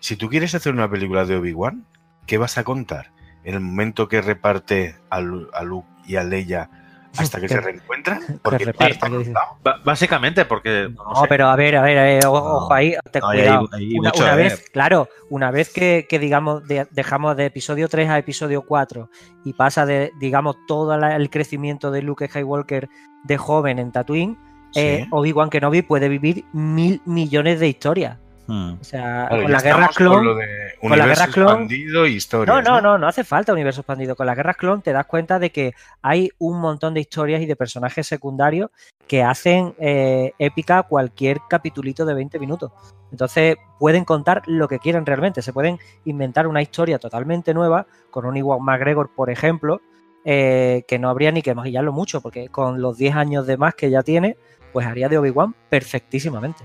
Si tú quieres hacer una película de Obi-Wan, ¿qué vas a contar? En el momento que reparte a, a Luke y a Leia hasta que Que- se reencuentran, que porque básicamente porque... no No, sé, pero a ver, a ver, a ver, ojo, No. ahí, te No, hay- cuidado. hay una, vez, claro, una vez que, que, digamos de- dejamos de episodio 3 a episodio 4 y pasa de, digamos, todo la- el crecimiento de Luke Skywalker de joven en Tatooine, eh, Sí. Obi-Wan Kenobi puede vivir mil millones de historias. Hmm. O sea, con la guerra estamos con clon. lo de con la universo guerra clon- expandido y historias. No, no, no, no hace falta universo expandido. Con las guerras clon te das cuenta de que hay un montón de historias y de personajes secundarios que hacen eh, épica cualquier capitulito de 20 minutos. Entonces pueden contar lo que quieran realmente. Se pueden inventar una historia totalmente nueva con un Iwan McGregor, por ejemplo, eh, que no habría ni que maquillarlo mucho, porque con los 10 años de más que ya tiene, pues haría de Obi-Wan perfectísimamente.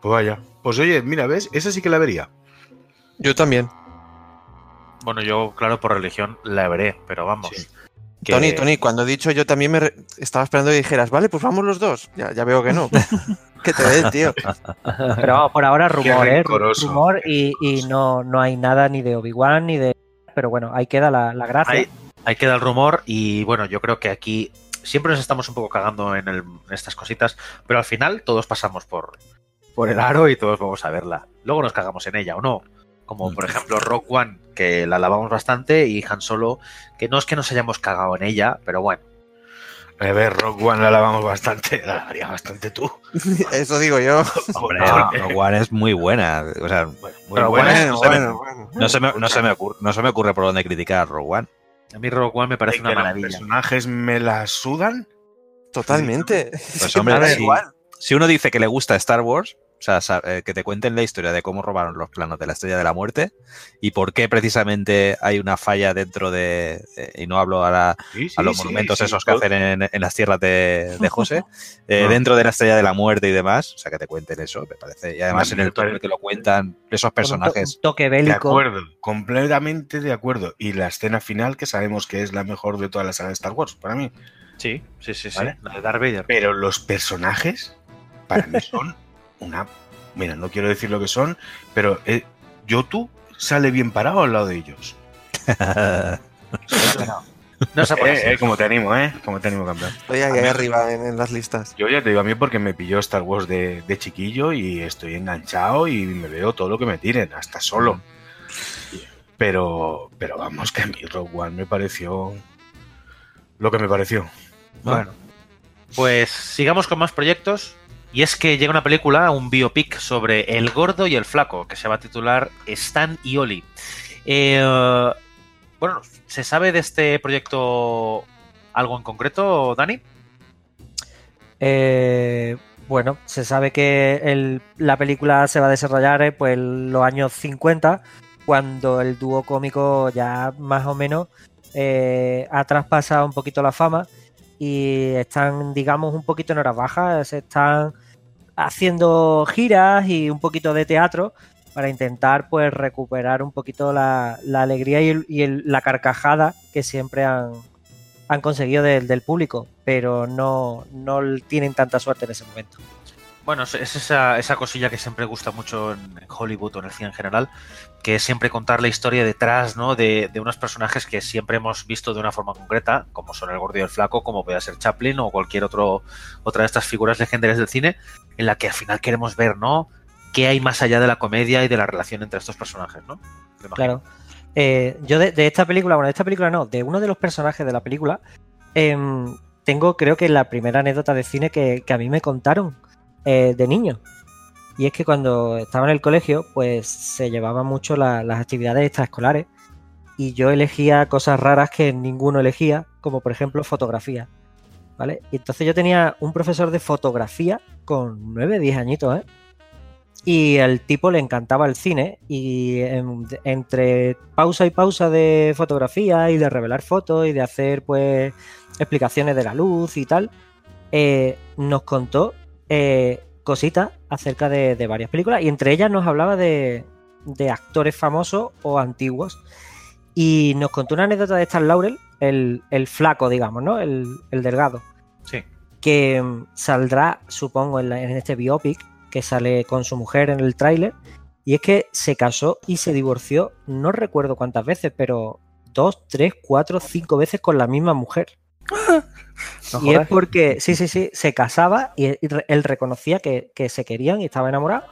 Pues vaya. Pues oye, mira, ¿ves? Esa sí que la vería. Yo también. Bueno, yo, claro, por religión la veré, pero vamos. Sí. que- Tony, Tony, cuando he dicho yo también me re- estaba esperando que dijeras, vale, pues vamos los dos. Ya, ya veo que no. que te den, tío. Pero vamos, por ahora rumor, ¿eh? Rumor y, y no, no hay nada ni de Obi-Wan ni de... Pero bueno, ahí queda la, la gracia. Ahí, ahí queda el rumor y bueno, yo creo que aquí siempre nos estamos un poco cagando en, el- en estas cositas, pero al final todos pasamos por, por el aro y todos vamos a verla. Luego nos cagamos en ella o no. Como por ejemplo Rock One, que la lavamos bastante, y Han Solo, que no es que nos hayamos cagado en ella, pero bueno. A ver, Rock One la lavamos bastante, la lavaría bastante tú. Eso digo yo. Hombre, Rogue One es muy buena. O sea, Muy Pero buena. no se me- ocurre, por dónde criticar a Rogue One. A mí Rock One me parece una los maravilla. personajes me la sudan. Totalmente. Pues hombre, si, igual. si uno dice que le gusta Star Wars, o sea, eh, que te cuenten la historia de cómo robaron los planos de la Estrella de la Muerte y por qué precisamente hay una falla dentro de, eh, y no hablo ahora Sí, sí, a los sí, monumentos sí, esos que hacen en, en las tierras de, de José, eh, No. dentro de la Estrella de la Muerte y demás, o sea, que te cuenten eso, me parece. Y además en el el que lo cuentan esos personajes. Un toque De bélico. acuerdo, completamente de acuerdo. Y la escena final, que sabemos que es la mejor de toda la saga de Star Wars, para mí. Sí, sí, sí, sí. La de Darth Vader. Pero los personajes, para mí son una... Mira, no quiero decir lo que son, pero eh, Yotu sale bien parado al lado de ellos. No se puede Eh, eh, como te animo, ¿eh? Como te animo, campeón. Estoy ahí, ahí arriba en, en las listas. Yo ya te digo a mí porque me pilló Star Wars de, de chiquillo y estoy enganchado y me veo todo lo que me tiren, hasta solo. Pero, pero vamos, que a mí Rogue One me pareció lo que me pareció. Bueno, pues sigamos con más proyectos. Y es que llega una película, un biopic sobre el gordo y el flaco, que se va a titular Stan y Oli. Eh, bueno, ¿se sabe de este proyecto algo en concreto, Dani? Eh, bueno, se sabe que la película se va a desarrollar eh, pues, en los años 50, cuando el dúo cómico ya más o menos eh, ha traspasado un poquito la fama y están, digamos, un poquito en horas bajas, están haciendo giras y un poquito de teatro para intentar pues recuperar un poquito la, la alegría y, y el- la carcajada que siempre han, han conseguido del, del público, pero no, no tienen tanta suerte en ese momento. Bueno, es es esa, esa cosilla que siempre gusta mucho en Hollywood o en el cine en general, que es siempre contar la historia detrás ¿no? de, de unos personajes que siempre hemos visto de una forma concreta, como son el gordo y el flaco, como puede ser Chaplin o cualquier otro, otra de estas figuras legendarias del cine, en la que al final queremos ver ¿no? qué hay más allá de la comedia y de la relación entre estos personajes. ¿no? Claro. Eh, yo de, de esta película, bueno, de esta película no, de uno de los personajes de la película, em, tengo creo que la primera anécdota de cine que, que a mí me contaron eh, de niño. Y es que cuando estaba en el colegio, pues se llevaban mucho la- las actividades extraescolares y yo elegía cosas raras que ninguno elegía, como por ejemplo fotografía. ¿Vale? Y entonces yo tenía un profesor de fotografía con 9, 10 añitos, ¿eh? Y al tipo le encantaba el cine y en- entre pausa y pausa de fotografía y de revelar fotos y de hacer pues explicaciones de la luz y tal, eh, nos contó eh, cositas acerca de, de varias películas y entre ellas nos hablaba de, de actores famosos o antiguos. Y nos contó una anécdota de Stan Laurel, el, el flaco, digamos, ¿no? El, el delgado Sí. que mm, saldrá, supongo, en, la- en este biopic que sale con su mujer en el tráiler. Y es que se casó y se divorció, no recuerdo cuántas veces, pero dos, tres, cuatro, cinco veces con la misma mujer. No y es porque, sí, sí, sí, se casaba y él, re- él reconocía que, que se querían y estaba enamorado,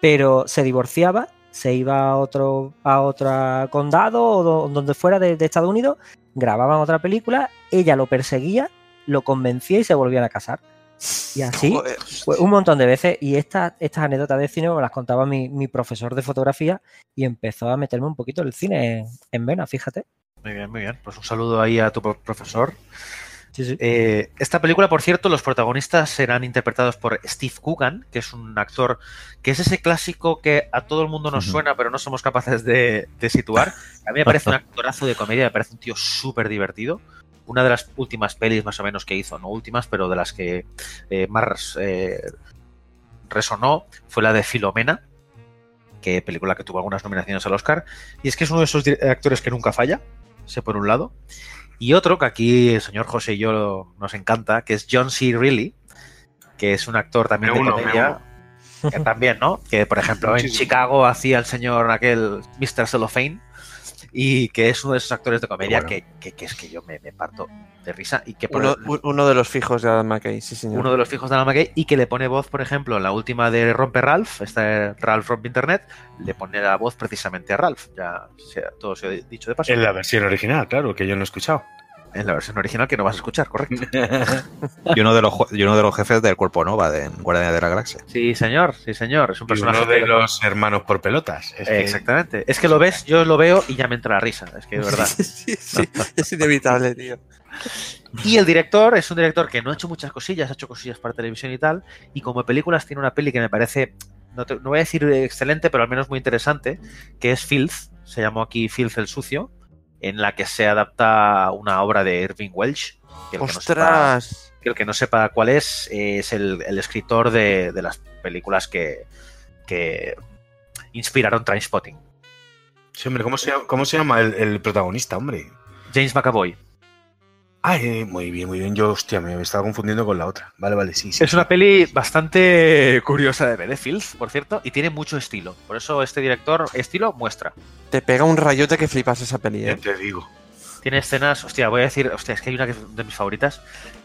pero se divorciaba, se iba a otro a otro condado o do- donde fuera de, de Estados Unidos, grababan otra película, ella lo perseguía, lo convencía y se volvían a casar. Y así, pues, un montón de veces. Y estas estas anécdotas de cine me las contaba mi, mi profesor de fotografía y empezó a meterme un poquito el cine en, en vena, fíjate. Muy bien, muy bien. Pues un saludo ahí a tu pro- profesor. Sí, sí. Eh, esta película, por cierto, los protagonistas serán interpretados por Steve Coogan, que es un actor que es ese clásico que a todo el mundo nos suena, pero no somos capaces de, de situar. A mí me parece un actorazo de comedia, me parece un tío súper divertido. Una de las últimas pelis, más o menos, que hizo, no últimas, pero de las que eh, más eh, resonó, fue la de Filomena, que película que tuvo algunas nominaciones al Oscar. Y es que es uno de esos actores que nunca falla, ese por un lado. Y otro que aquí el señor José y yo nos encanta, que es John C. Reilly, que es un actor también Me de uno, comedia. Que también, ¿no? Que por ejemplo en. Chicago hacía el señor aquel Mr. Cellophane y que es uno de esos actores de comedia que, que- que es que yo me, me parto de risa y que por Uno, uno de los fijos de Adam McKay, sí, señor. uno de los fijos de Alan McKay y que le pone voz, por ejemplo, en la última de Rompe Ralph, esta de Ralph Rompe Internet, le pone la voz precisamente a Ralph. Ya sea, todo se ha dicho de paso. En la versión original, claro, que yo no he escuchado. En la versión original que no vas a escuchar, correcto. Y uno de los, y uno de los jefes del Cuerpo Nova de Guardianes de la Galaxia. Sí, señor, sí, señor. Es un Y personaje uno de que- los hermanos por pelotas. Es que- Exactamente. Es que lo ves, yo lo veo y ya me entra la risa. Es que de verdad. sí, sí, es inevitable, tío. Y el director es un director que no ha hecho muchas cosillas, ha hecho cosillas para televisión y tal. Y como películas tiene una peli que me parece, no, te- no voy a decir excelente, pero al menos muy interesante, que es Filth. Se llamó aquí Filth el Sucio, en la que se adapta una obra de Irving Welsh. Que el que no sepa- ¡Ostras! que el que no sepa cuál es, es el, el escritor de, de las películas que, que inspiraron Trainspotting. Sí, hombre, ¿cómo se llama, cómo se llama el, el protagonista, hombre? James McAvoy. Ah, eh, muy bien, muy bien. Yo, hostia, me estaba confundiendo con la otra. Vale, vale, sí, sí. Es una peli bastante curiosa de ver, de Filth, por cierto, y tiene mucho estilo. Por eso este director, estilo, muestra. Te pega un rayote que flipas esa peli, Ya ¿eh? te digo. Tiene escenas, hostia, voy a decir, hostia, es que hay una que es de mis favoritas,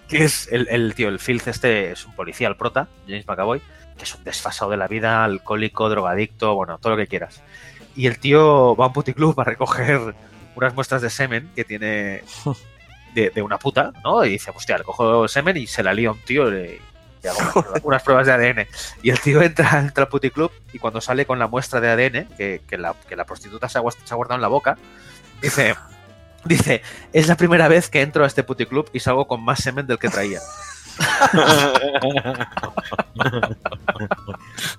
que es el, el tío, el Filth este es un policía, el prota, James McAvoy, que es un desfasado de la vida, alcohólico, drogadicto, bueno, todo lo que quieras. Y el tío va a un puticlub a recoger unas muestras de semen que tiene de, de una puta, ¿no? Y dice, hostia, le cojo semen y se la lía a un tío y le hago unas pruebas- unas pruebas de ADN. Y el tío entra, entra al puticlub y cuando sale con la muestra de ADN, que, que la, que la prostituta se ha, guas- se ha guardado en la boca, dice, dice, es la primera vez que entro a este puticlub y salgo con más semen del que traía.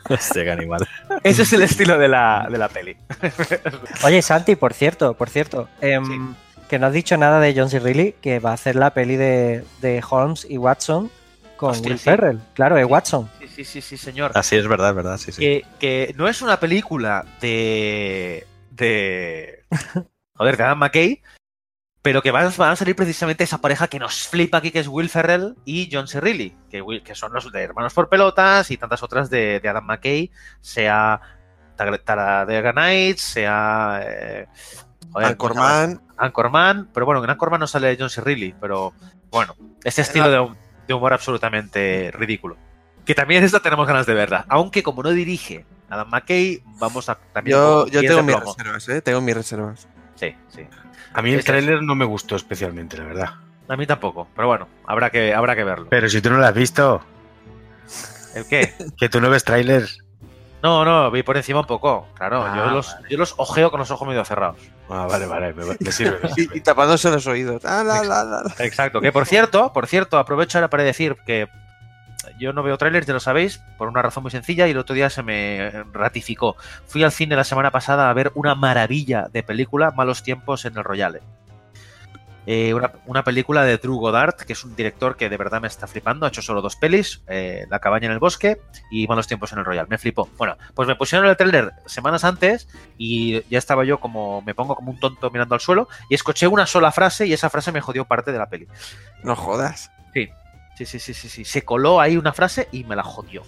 Hostia, qué animal. Ese es el estilo de la, de la peli. Oye, Santi, por cierto, por cierto, em, que no has dicho nada de John C. Reilly, que va a hacer la peli de, de Holmes y Watson con Hostia, Will sí. Ferrell. Claro, es Watson. Sí, sí, sí, sí, señor. Así es verdad, es verdad, sí, sí. que, que no es una película de. de. Joder, de Adam McKay, pero que van, van a salir precisamente esa pareja que nos flipa aquí, que es Will Ferrell y John C. Reilly, que, Will- que son los de Hermanos por Pelotas y tantas otras de, de Adam McKay, sea Talladega Nights, sea. Eh, joder, Anchorman. Anchorman, pero bueno, en Anchorman no sale John C. Reilly, pero bueno, ese estilo de, hum- de humor absolutamente ridículo. Que también esta tenemos ganas de verla, aunque como no dirige Adam McKay, vamos a también Yo, tengo mis plomo. reservas, ¿eh? Tengo mis reservas. Sí, sí. A mí el Ese- tráiler no me gustó especialmente, la verdad. A mí tampoco, pero bueno, habrá que, habrá que verlo. Pero si tú no lo has visto, ¿El qué? que tú no ves trailers. No, no, vi por encima un poco. Claro, Ah, yo, los, yo los ojeo con los ojos medio cerrados. Ah, vale, vale, me, me sirve. me Y, sirve. y tapándose los oídos. Ah, la, la, la, la. Exacto, que por cierto, por cierto, aprovecho ahora para decir que yo no veo trailers, ya lo sabéis, por una razón muy sencilla y el otro día se me ratificó. Fui al cine la semana pasada a ver una maravilla de película, Malos tiempos en el Royale. Eh, una, una película de Drew Goddard, que es un director que de verdad me está flipando, ha hecho solo dos pelis, eh, La cabaña en el bosque y Malos tiempos en el Royal, me flipó. Bueno, pues me pusieron el trailer semanas antes y ya estaba yo como, me pongo como un tonto mirando al suelo y escuché una sola frase y esa frase me jodió parte de la peli. No jodas. Sí, sí, sí, sí, sí, sí. Se coló ahí una frase y me la jodió.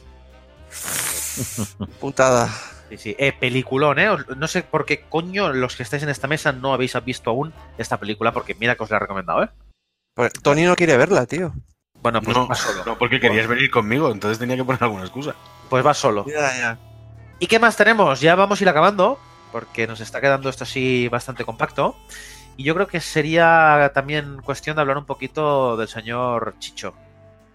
Putada. Sí, sí. Eh, peliculón, ¿eh? No sé por qué coño los que estáis en esta mesa no habéis visto aún esta película, porque mira que os la he recomendado, ¿eh? Pues Tony no quiere verla, tío. Bueno, pues No, va solo. no, porque querías venir conmigo, entonces tenía que poner alguna excusa. Pues va solo. Ya, ya. ¿Y qué más tenemos? Ya vamos a ir acabando, porque nos está quedando esto así bastante compacto. Y yo creo que sería también cuestión de hablar un poquito del señor Chicho.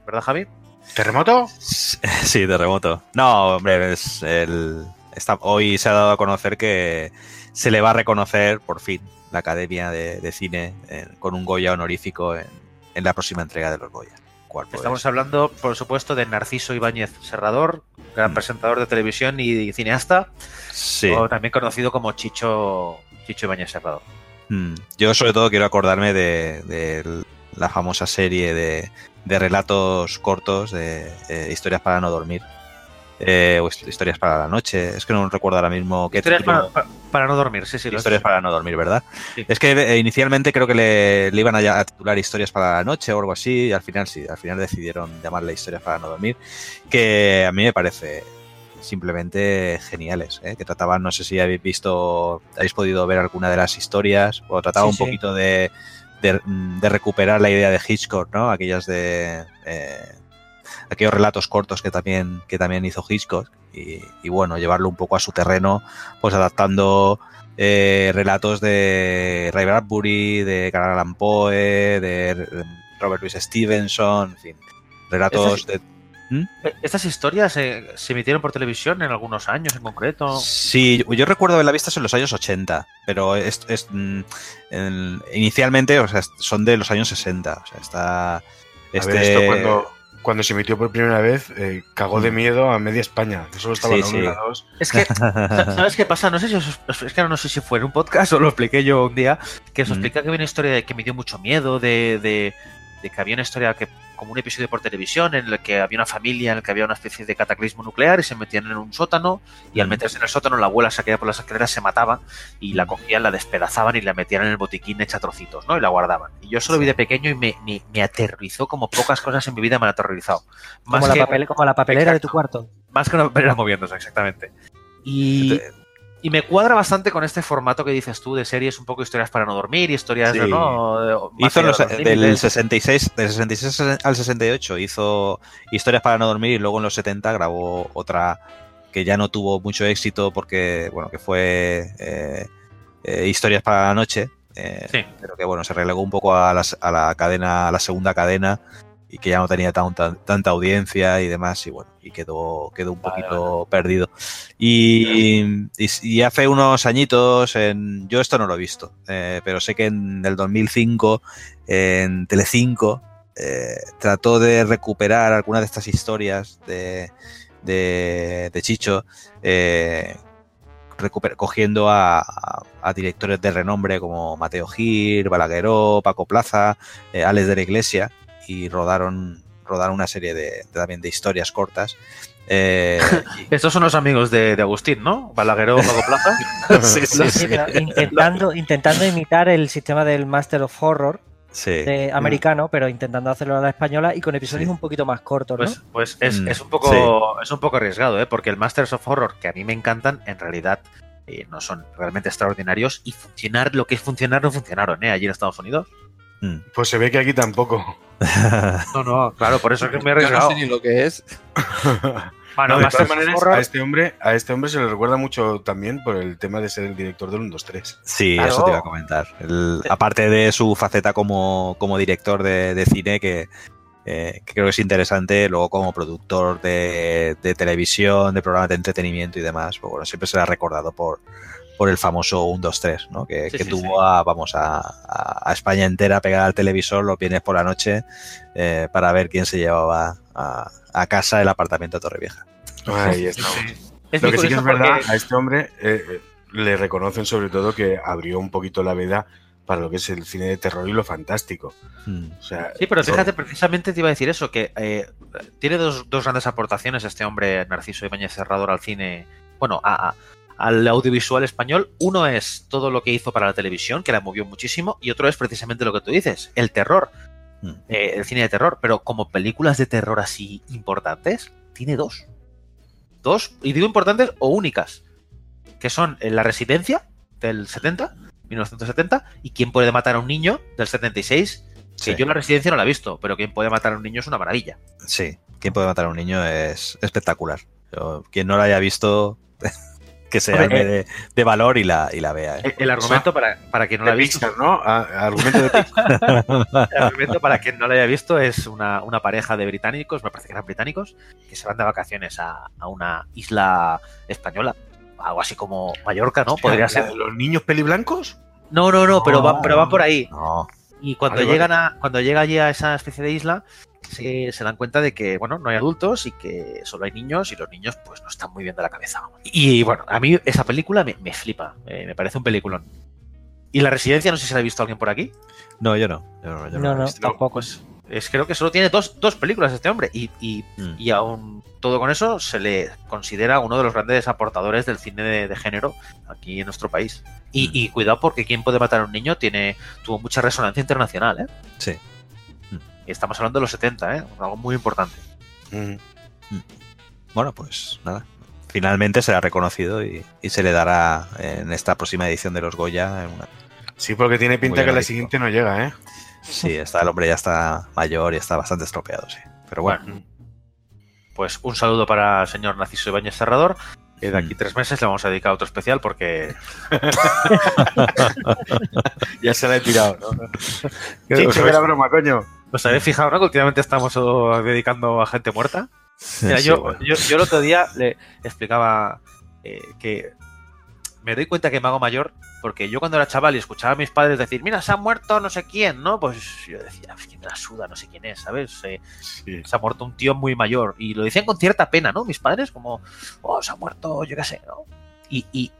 ¿Verdad, Javi? ¿Terremoto? Sí, terremoto. No, hombre, es el, está, hoy se ha dado a conocer que se le va a reconocer por fin la Academia de, de Cine eh, con un Goya honorífico en, en la próxima entrega de los Goya. Estamos hablando, por supuesto, de Narciso Ibáñez Serrador, gran Mm. presentador de televisión y cineasta, sí. o también conocido como Chicho, Chicho Ibáñez Serrador. Mm. Yo sobre todo quiero acordarme de, de la famosa serie de, de relatos cortos de eh, historias para no dormir. Eh, o hist- historias para la noche. Es que no recuerdo ahora mismo qué Historias para, título- para- para no dormir, sí, sí. lo Historias para no dormir, ¿verdad? Sí. Es que eh, inicialmente creo que le, le iban a, titular Historias para la noche o algo así, y al final sí, al final decidieron llamarle Historias para no dormir, que a mí me parece simplemente geniales, ¿eh? que trataban, no sé si habéis visto, habéis podido ver alguna de las historias, o trataba Sí, un sí. poquito de, de, de recuperar la idea de Hitchcock, ¿no? Aquellas de... eh, aquellos relatos cortos que también, que también hizo Hitchcock y, y bueno, llevarlo un poco a su terreno, pues adaptando eh, relatos de Ray Bradbury, de Edgar Allan Poe, de Robert Louis Stevenson, en fin, relatos de... Eh, Estas historias eh, se emitieron por televisión en algunos años en concreto. Sí, yo, yo recuerdo haberla visto en los años 80, pero es, es, mm, en- inicialmente o sea, son de los años 60. O sea, está. A Este, ver, esto cuando, cuando se emitió por primera vez, eh, cagó de miedo a media España. que Solo estaba Sí, la sí. la. Es que, sa- ¿sabes qué pasa? No sé si os, os- es que no sé si fue en un podcast o lo expliqué yo un día, que os Mm. explica que había una historia de- que me dio mucho miedo, de, de, de que había una historia que como un episodio por televisión en el que había una familia en el que había una especie de cataclismo nuclear y se metían en un sótano y al meterse en el sótano la abuela se caía por las escaleras, se mataba y la cogían, la despedazaban y la metían en el botiquín hecha trocitos, ¿no? Y la guardaban. Y yo eso lo vi de pequeño y me, me, me aterrorizó como pocas cosas en mi vida me han aterrorizado. Más Como la, papel- como la papelera de tu cuarto. más que una papelera moviéndose, exactamente. Y, Y me cuadra bastante con este formato que dices tú de series, un poco historias para no dormir, historias Sí. de, ¿no? Hizo los- de del límites. 66, del 66 al 68 hizo Historias para no dormir y luego en los 70 grabó otra que ya no tuvo mucho éxito porque, bueno, que fue eh, eh, Historias para la noche, eh, Sí. pero que, bueno, se relegó un poco a, las- a la cadena, a la segunda cadena y que ya no tenía tan- tan- tanta audiencia y demás y bueno, y quedó, quedó un Vale, poquito perdido. Y, y, y hace unos añitos, en, yo esto no lo he visto, eh, pero sé que en el 2005 en Telecinco eh, trató de recuperar algunas de estas historias de, de, de Chicho, eh, cogiendo a, a- a directores de renombre como Mateo Gir, Balagueró, Paco Plaza, eh, Alex de la Iglesia, y rodaron, rodaron una serie de, de- también de historias cortas. Eh, Estos son los amigos de, de Agustín, ¿no? Balagueró, Paco Plaza. sí, sí, Sí, intentando, intentando imitar el sistema del Master of Horror sí. de americano, pero intentando hacerlo a la española y con episodios Sí. un poquito más cortos, ¿no? Pues, pues es, Mm, es un poco, es un poco arriesgado, ¿eh? porque el Masters of Horror, que a mí me encantan, en realidad eh, no son realmente extraordinarios y funcionar lo que es funcionar no funcionaron ¿eh? allí en Estados Unidos. Mm. Pues se ve que aquí tampoco. No, no, claro, por eso es que me he Yo no arriesgado. sé ni lo que es. Bueno, No, de todas maneras, Horror- a este hombre, a este hombre se le recuerda mucho también por el tema de ser el director del 1, 2, 3. Sí, Claro. eso te iba a comentar. El- aparte de su faceta como, como director de, de cine, que, eh, que creo que es interesante, luego como productor de, de televisión, de programas de entretenimiento y demás, pues bueno, siempre será recordado por, por el famoso 1, 2, 3, ¿no? que, Sí, que sí, tuvo sí. a, vamos, a, España entera pegada al televisor los viernes por la noche eh, para ver quién se llevaba a, a casa el apartamento de Torrevieja. Ahí está. Es Lo que sí que es verdad, porque- a este hombre eh, eh, le reconocen sobre todo que abrió un poquito la veda para lo que es el cine de terror y lo fantástico. Mm. O sea, Sí, pero todo- fíjate, precisamente te iba a decir eso, que eh, tiene dos, dos grandes aportaciones este hombre, Narciso Ibáñez Serrador, al cine, bueno, a- a- al audiovisual español. Uno es todo lo que hizo para la televisión, que la movió muchísimo, y otro es precisamente lo que tú dices, el terror, Mm. eh, el cine de terror. Pero como películas de terror así importantes, tiene dos. Dos, y digo importantes o únicas, que son eh, La Residencia, del 70, 1970, y Quién puede matar a un niño, del 76, Sí. que yo la residencia no la he visto, pero quien puede matar a un niño es una maravilla. Sí, ¿quién puede matar a un niño? Es espectacular. Yo- quien no la haya visto, que se Hombre, arme eh, de, de valor y la, y la vea. ¿eh? El, el argumento para, para quien no la de haya visto, Pixar, ¿no? A- argumento de Pixar. el argumento para quien no la haya visto es una, una pareja de británicos, me parece que eran británicos, que se van de vacaciones a, a una isla española, algo así como Mallorca, ¿no? Podría ser. ¿Los niños peliblancos? No, no, no, pero van, pero van por ahí. No, Y cuando Vale, vale. llegan a, cuando llega allí a esa especie de isla, se, se dan cuenta de que, bueno, no hay adultos y que solo hay niños y los niños pues no están muy bien de la cabeza. Y bueno, a mí esa película me, me flipa, eh, me parece un peliculón. Y la residencia, no sé si la ha visto alguien por aquí. no, yo no. Yo no, yo No, tampoco. Pues es, creo que solo tiene dos, dos películas este hombre y, y, Mm. y aún todo con eso se le considera uno de los grandes aportadores del cine de, de género aquí en nuestro país. Y, Mm. y cuidado porque Quién puede matar a un niño tiene tuvo mucha resonancia internacional, ¿eh? Sí. Estamos hablando de los 70, ¿eh? Algo muy importante. Mm. Bueno, pues nada. Finalmente será reconocido y, y se le dará en esta próxima edición de los Goya. En una... Sí, porque tiene pinta que la siguiente no llega, ¿eh? Sí, está, el hombre ya está mayor y está bastante estropeado, sí. Pero bueno, Bueno, pues un saludo para el señor Narciso Ibáñez Serrador. Que de aquí Mm. tres meses le vamos a dedicar a otro especial porque Ya se la he tirado, ¿no? ¿Os Chicho, que habéis, era broma, coño. Os habéis fijado, no? Que últimamente estamos dedicando a gente muerta. Mira, sí, yo, bueno. yo, yo el otro día le explicaba eh, que me doy cuenta que me hago mayor porque yo cuando era chaval y escuchaba a mis padres decir, mira, se ha muerto no sé quién, ¿no? Pues yo decía, es que me la suda, no sé quién es, ¿sabes? Eh, Sí. se ha muerto un tío muy mayor. Y lo decían con cierta pena, ¿no? Mis padres, como, oh, se ha muerto, yo qué sé, ¿no? Y, y,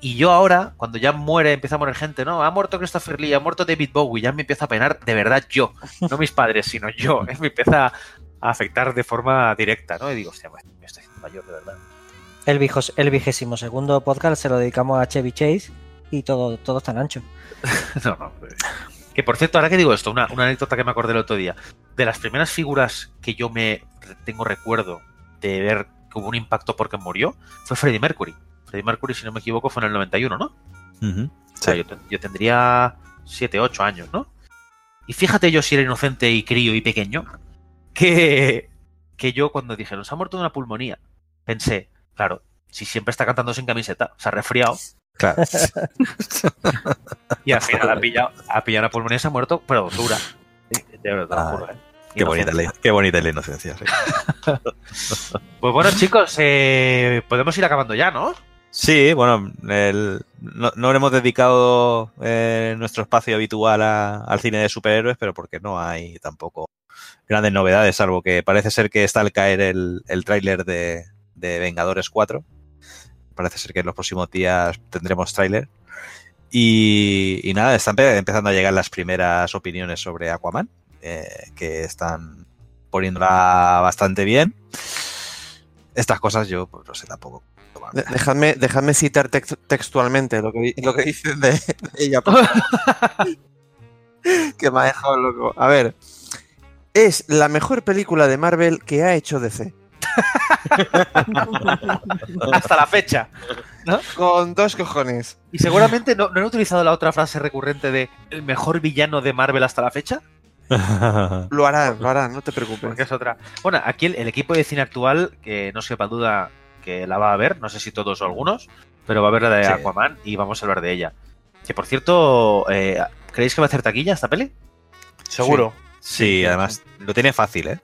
y yo ahora, cuando ya muere, empieza a morir gente, ¿no? Ha muerto Christopher Lee, ha muerto David Bowie, ya me empieza a penar de verdad yo. No mis padres, sino yo. ¿eh? Me empieza a afectar de forma directa, ¿no? Y digo, hostia, me me estoy haciendo mayor, de verdad. El, vigos- el vigésimo segundo podcast se lo dedicamos a Chevy Chase y todo, todo está en ancho. No, no. eh. Que por cierto, ahora que digo esto, una, una anécdota que me acordé el otro día. De las primeras figuras que yo me tengo recuerdo de ver que hubo un impacto porque murió, fue Freddie Mercury. Freddie Mercury, si no me equivoco, fue en el 91, ¿no? O sea, yo, yo tendría 7, 8 años, ¿no? Y fíjate yo si era inocente y crío y pequeño, que, que yo cuando dije, nos ha muerto de una pulmonía, pensé, claro, si siempre está cantando sin camiseta, se ha resfriado, Claro. y al final ha pillado, ha pillado una pulmonía y se ha muerto, pero dura. De verdad, Ah, juro, ¿eh? Qué bonita, la, qué bonita es la inocencia. sí. Pues bueno, chicos, eh, podemos ir acabando ya, ¿no? Sí, bueno, el- no, no hemos dedicado eh, nuestro espacio habitual a- al cine de superhéroes, pero porque no hay tampoco grandes novedades, salvo que parece ser que está al caer el, el tráiler de, de Vengadores 4. Parece ser que en los próximos días tendremos tráiler. Y, nada, están empe- empezando a llegar las primeras opiniones sobre Aquaman, eh, que están poniéndola bastante bien. Estas cosas yo, pues no sé tampoco. De- Dejadme, dejadme citar tex- textualmente lo que, lo que dice de, de ella. que me ha dejado loco. A ver. Es la mejor película de Marvel que ha hecho DC. Hasta la fecha. Con dos cojones. Y seguramente no, no han utilizado la otra frase recurrente de el mejor villano de Marvel hasta la fecha. Lo harán, lo harán, no te preocupes. Porque es otra. Bueno, aquí el, el equipo de cine actual, que no sepa duda que la va a ver, no sé si todos o algunos, pero va a ver la de Sí. Aquaman y vamos a hablar de ella. Que por cierto, eh, ¿creéis que va a hacer taquilla esta peli? Seguro. Sí, además lo tiene fácil, ¿eh?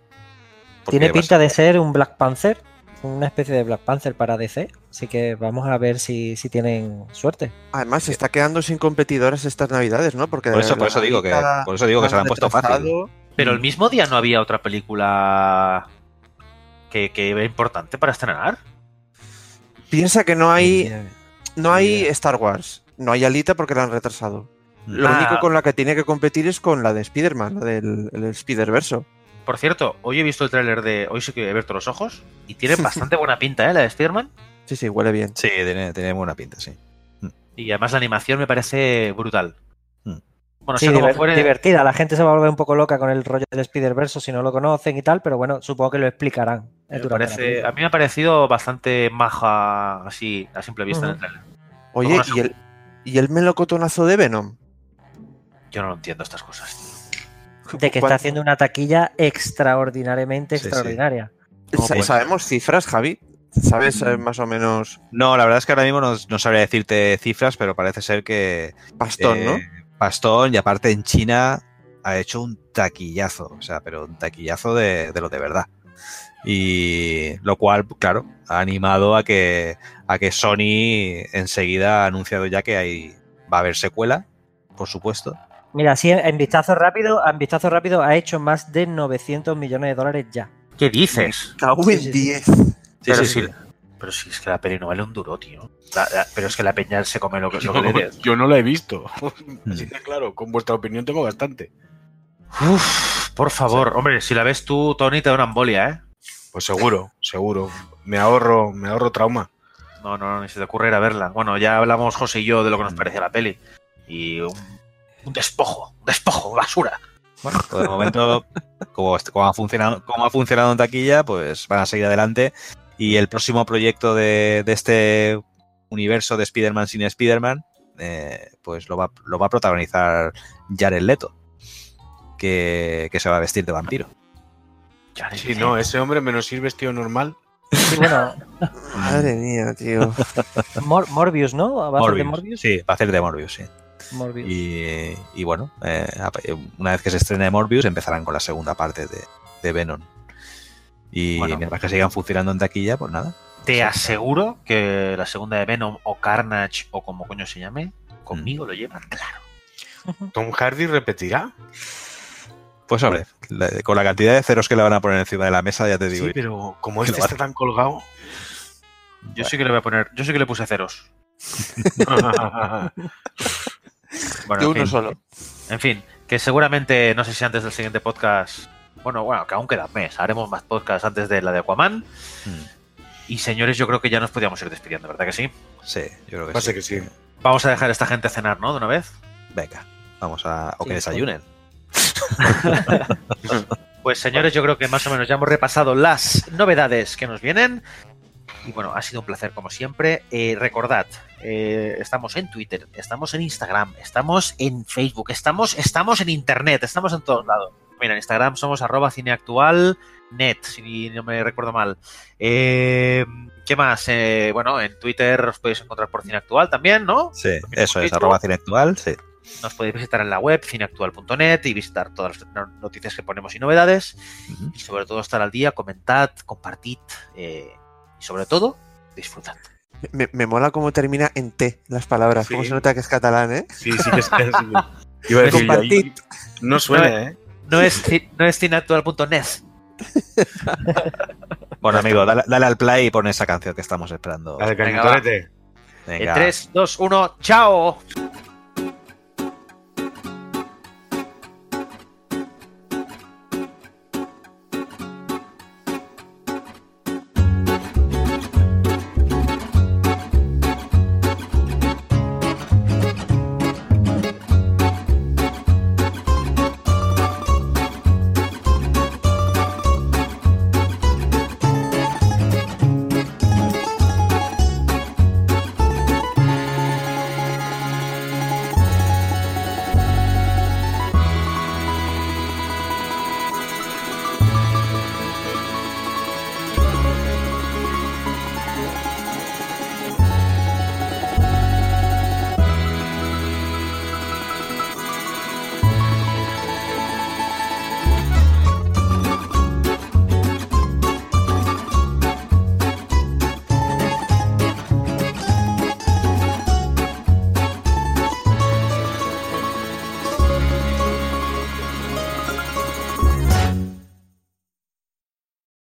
Porque Tiene pinta de ser un Black Panther, una especie de Black Panther para DC. Así que vamos a ver si, si tienen suerte. Además, se está quedando sin competidoras estas navidades, ¿no? Porque Por eso, por la eso digo que, por eso digo que la se lo han puesto fácil. Pero el mismo día no había otra película que, que era importante para estrenar. Piensa que no hay, no hay Star Wars. No hay Alita porque la han retrasado. Lo Ah. único con la que tiene que competir es con la de Spider-Man, la del el Spider-Verso. Por cierto, hoy he visto el tráiler de Hoy sí que he abierto los ojos y tiene bastante buena pinta, ¿eh? La de Spider-Man. Sí, sí, huele bien. Sí, tiene, tiene buena pinta, sí. Y además la animación me parece brutal. Hmm. Bueno, Sí, diver- fuere, divertida. La gente se va a volver un poco loca con el rollo del Spider-Verse si no lo conocen y tal, pero bueno, supongo que lo explicarán. Me parece- a mí me ha parecido bastante maja así a simple vista en el Ujú. tráiler. Oye, ¿y el, ¿y el melocotonazo de Venom? Yo no entiendo estas cosas. tío. De que ¿Cuán- está haciendo una taquilla extraordinariamente Sí, sí. extraordinaria. Sa- pues- ¿Sabemos cifras, Javi? ¿Sabes Mm. eh, más o menos No, la verdad es que ahora mismo no, no sabría decirte cifras, pero parece ser que bastón, no? eh, Bastón, y aparte en China ha hecho un taquillazo, o sea, pero un taquillazo de, de lo de verdad. Y lo cual, claro, ha animado a que, a que Sony enseguida ha anunciado ya que hay, va a haber secuela, por supuesto. Mira, sí, en vistazo rápido, en vistazo rápido ha hecho más de 900 millones de dólares ya. ¿Qué dices? Cago en sí, sí. 10. Sí, pero, sí, si, sí. pero si es que la peli no vale un duro, tío. La- la- pero es que la peña se come lo que, Yo, lo que le des. yo no la he visto. Así que claro, con vuestra opinión tengo bastante. Uf, por favor, hombre, si la ves tú, Tony, te da una embolia, ¿eh? Pues seguro, seguro. Me ahorro, me ahorro trauma. No, no, no, ni se te ocurre ir a verla. Bueno, ya hablamos José y yo de lo que nos parecía la peli. Y un, un despojo, un despojo, basura. Bueno, pues de momento, como, como ha funcionado, como ha funcionado en taquilla, pues van a seguir adelante. Y el próximo proyecto de, de este universo de Spider-Man sin Spider-Man, eh, pues lo va, lo va a protagonizar Jared Leto, que, que se va a vestir de vampiro. Ya Sí, no, ese hombre menos ir vestido normal. Sí, bueno, Madre mía, tío. Mor- Morbius, ¿no? ¿Va a ser de Morbius? Sí, va a hacer de Morbius, sí. Morbius. Y, y bueno, eh, una vez que se estrene Morbius, empezarán con la segunda parte de, de Venom. Y Bueno. mientras que sigan funcionando en taquilla, pues nada. Te aseguro que la segunda de Venom o Carnage o como coño se llame, conmigo lo llevan claro. Tom Hardy repetirá. Pues hombre, la- con la cantidad de ceros que le van a poner encima de la mesa, ya te digo. Sí, pero como este está tan colgado. Yo sí que le voy a poner, yo sí que le puse ceros. Bueno, De en uno fin, solo. En fin, que seguramente, no sé si antes del siguiente podcast. Bueno, bueno, que aún queda un mes. Haremos más podcasts antes de la de Aquaman. Mm, Y señores, yo creo que ya nos podíamos ir despidiendo, ¿verdad que sí? Sí, yo creo que Pasa sí. que sí. Vamos a dejar a esta gente cenar, ¿no? De una vez. Venga, vamos a. O Sí, que desayunen. Pues señores, yo creo que más o menos ya hemos repasado las novedades que nos vienen. Y bueno, ha sido un placer como siempre. Eh, recordad, eh, estamos en Twitter, estamos en Instagram, estamos en Facebook, estamos, estamos en Internet, estamos en todos lados. Mira, en Instagram somos arroba cineactual net, si no me recuerdo mal. Eh, ¿Qué más? Bueno, en Twitter os podéis encontrar por cineactual también, ¿no? Sí, eso es, arroba cine actual, sí. Nos podéis visitar en la web cineactual.net y visitar todas las no- noticias que ponemos y novedades. Y sobre todo estar al día, comentad, compartid eh, y sobre todo disfrutad. Me, me mola cómo termina en T las palabras. Sí. Cómo se nota que es catalán, ¿eh? Sí, sí que es. es- Iba a decir, Compartid. no suena, ¿eh? No es, ci- no es cineactual.net. Bueno, amigo, dale, dale al play y pon esa canción que estamos esperando. Cañotorete. Venga. En 3, 2, 1, ¡chao!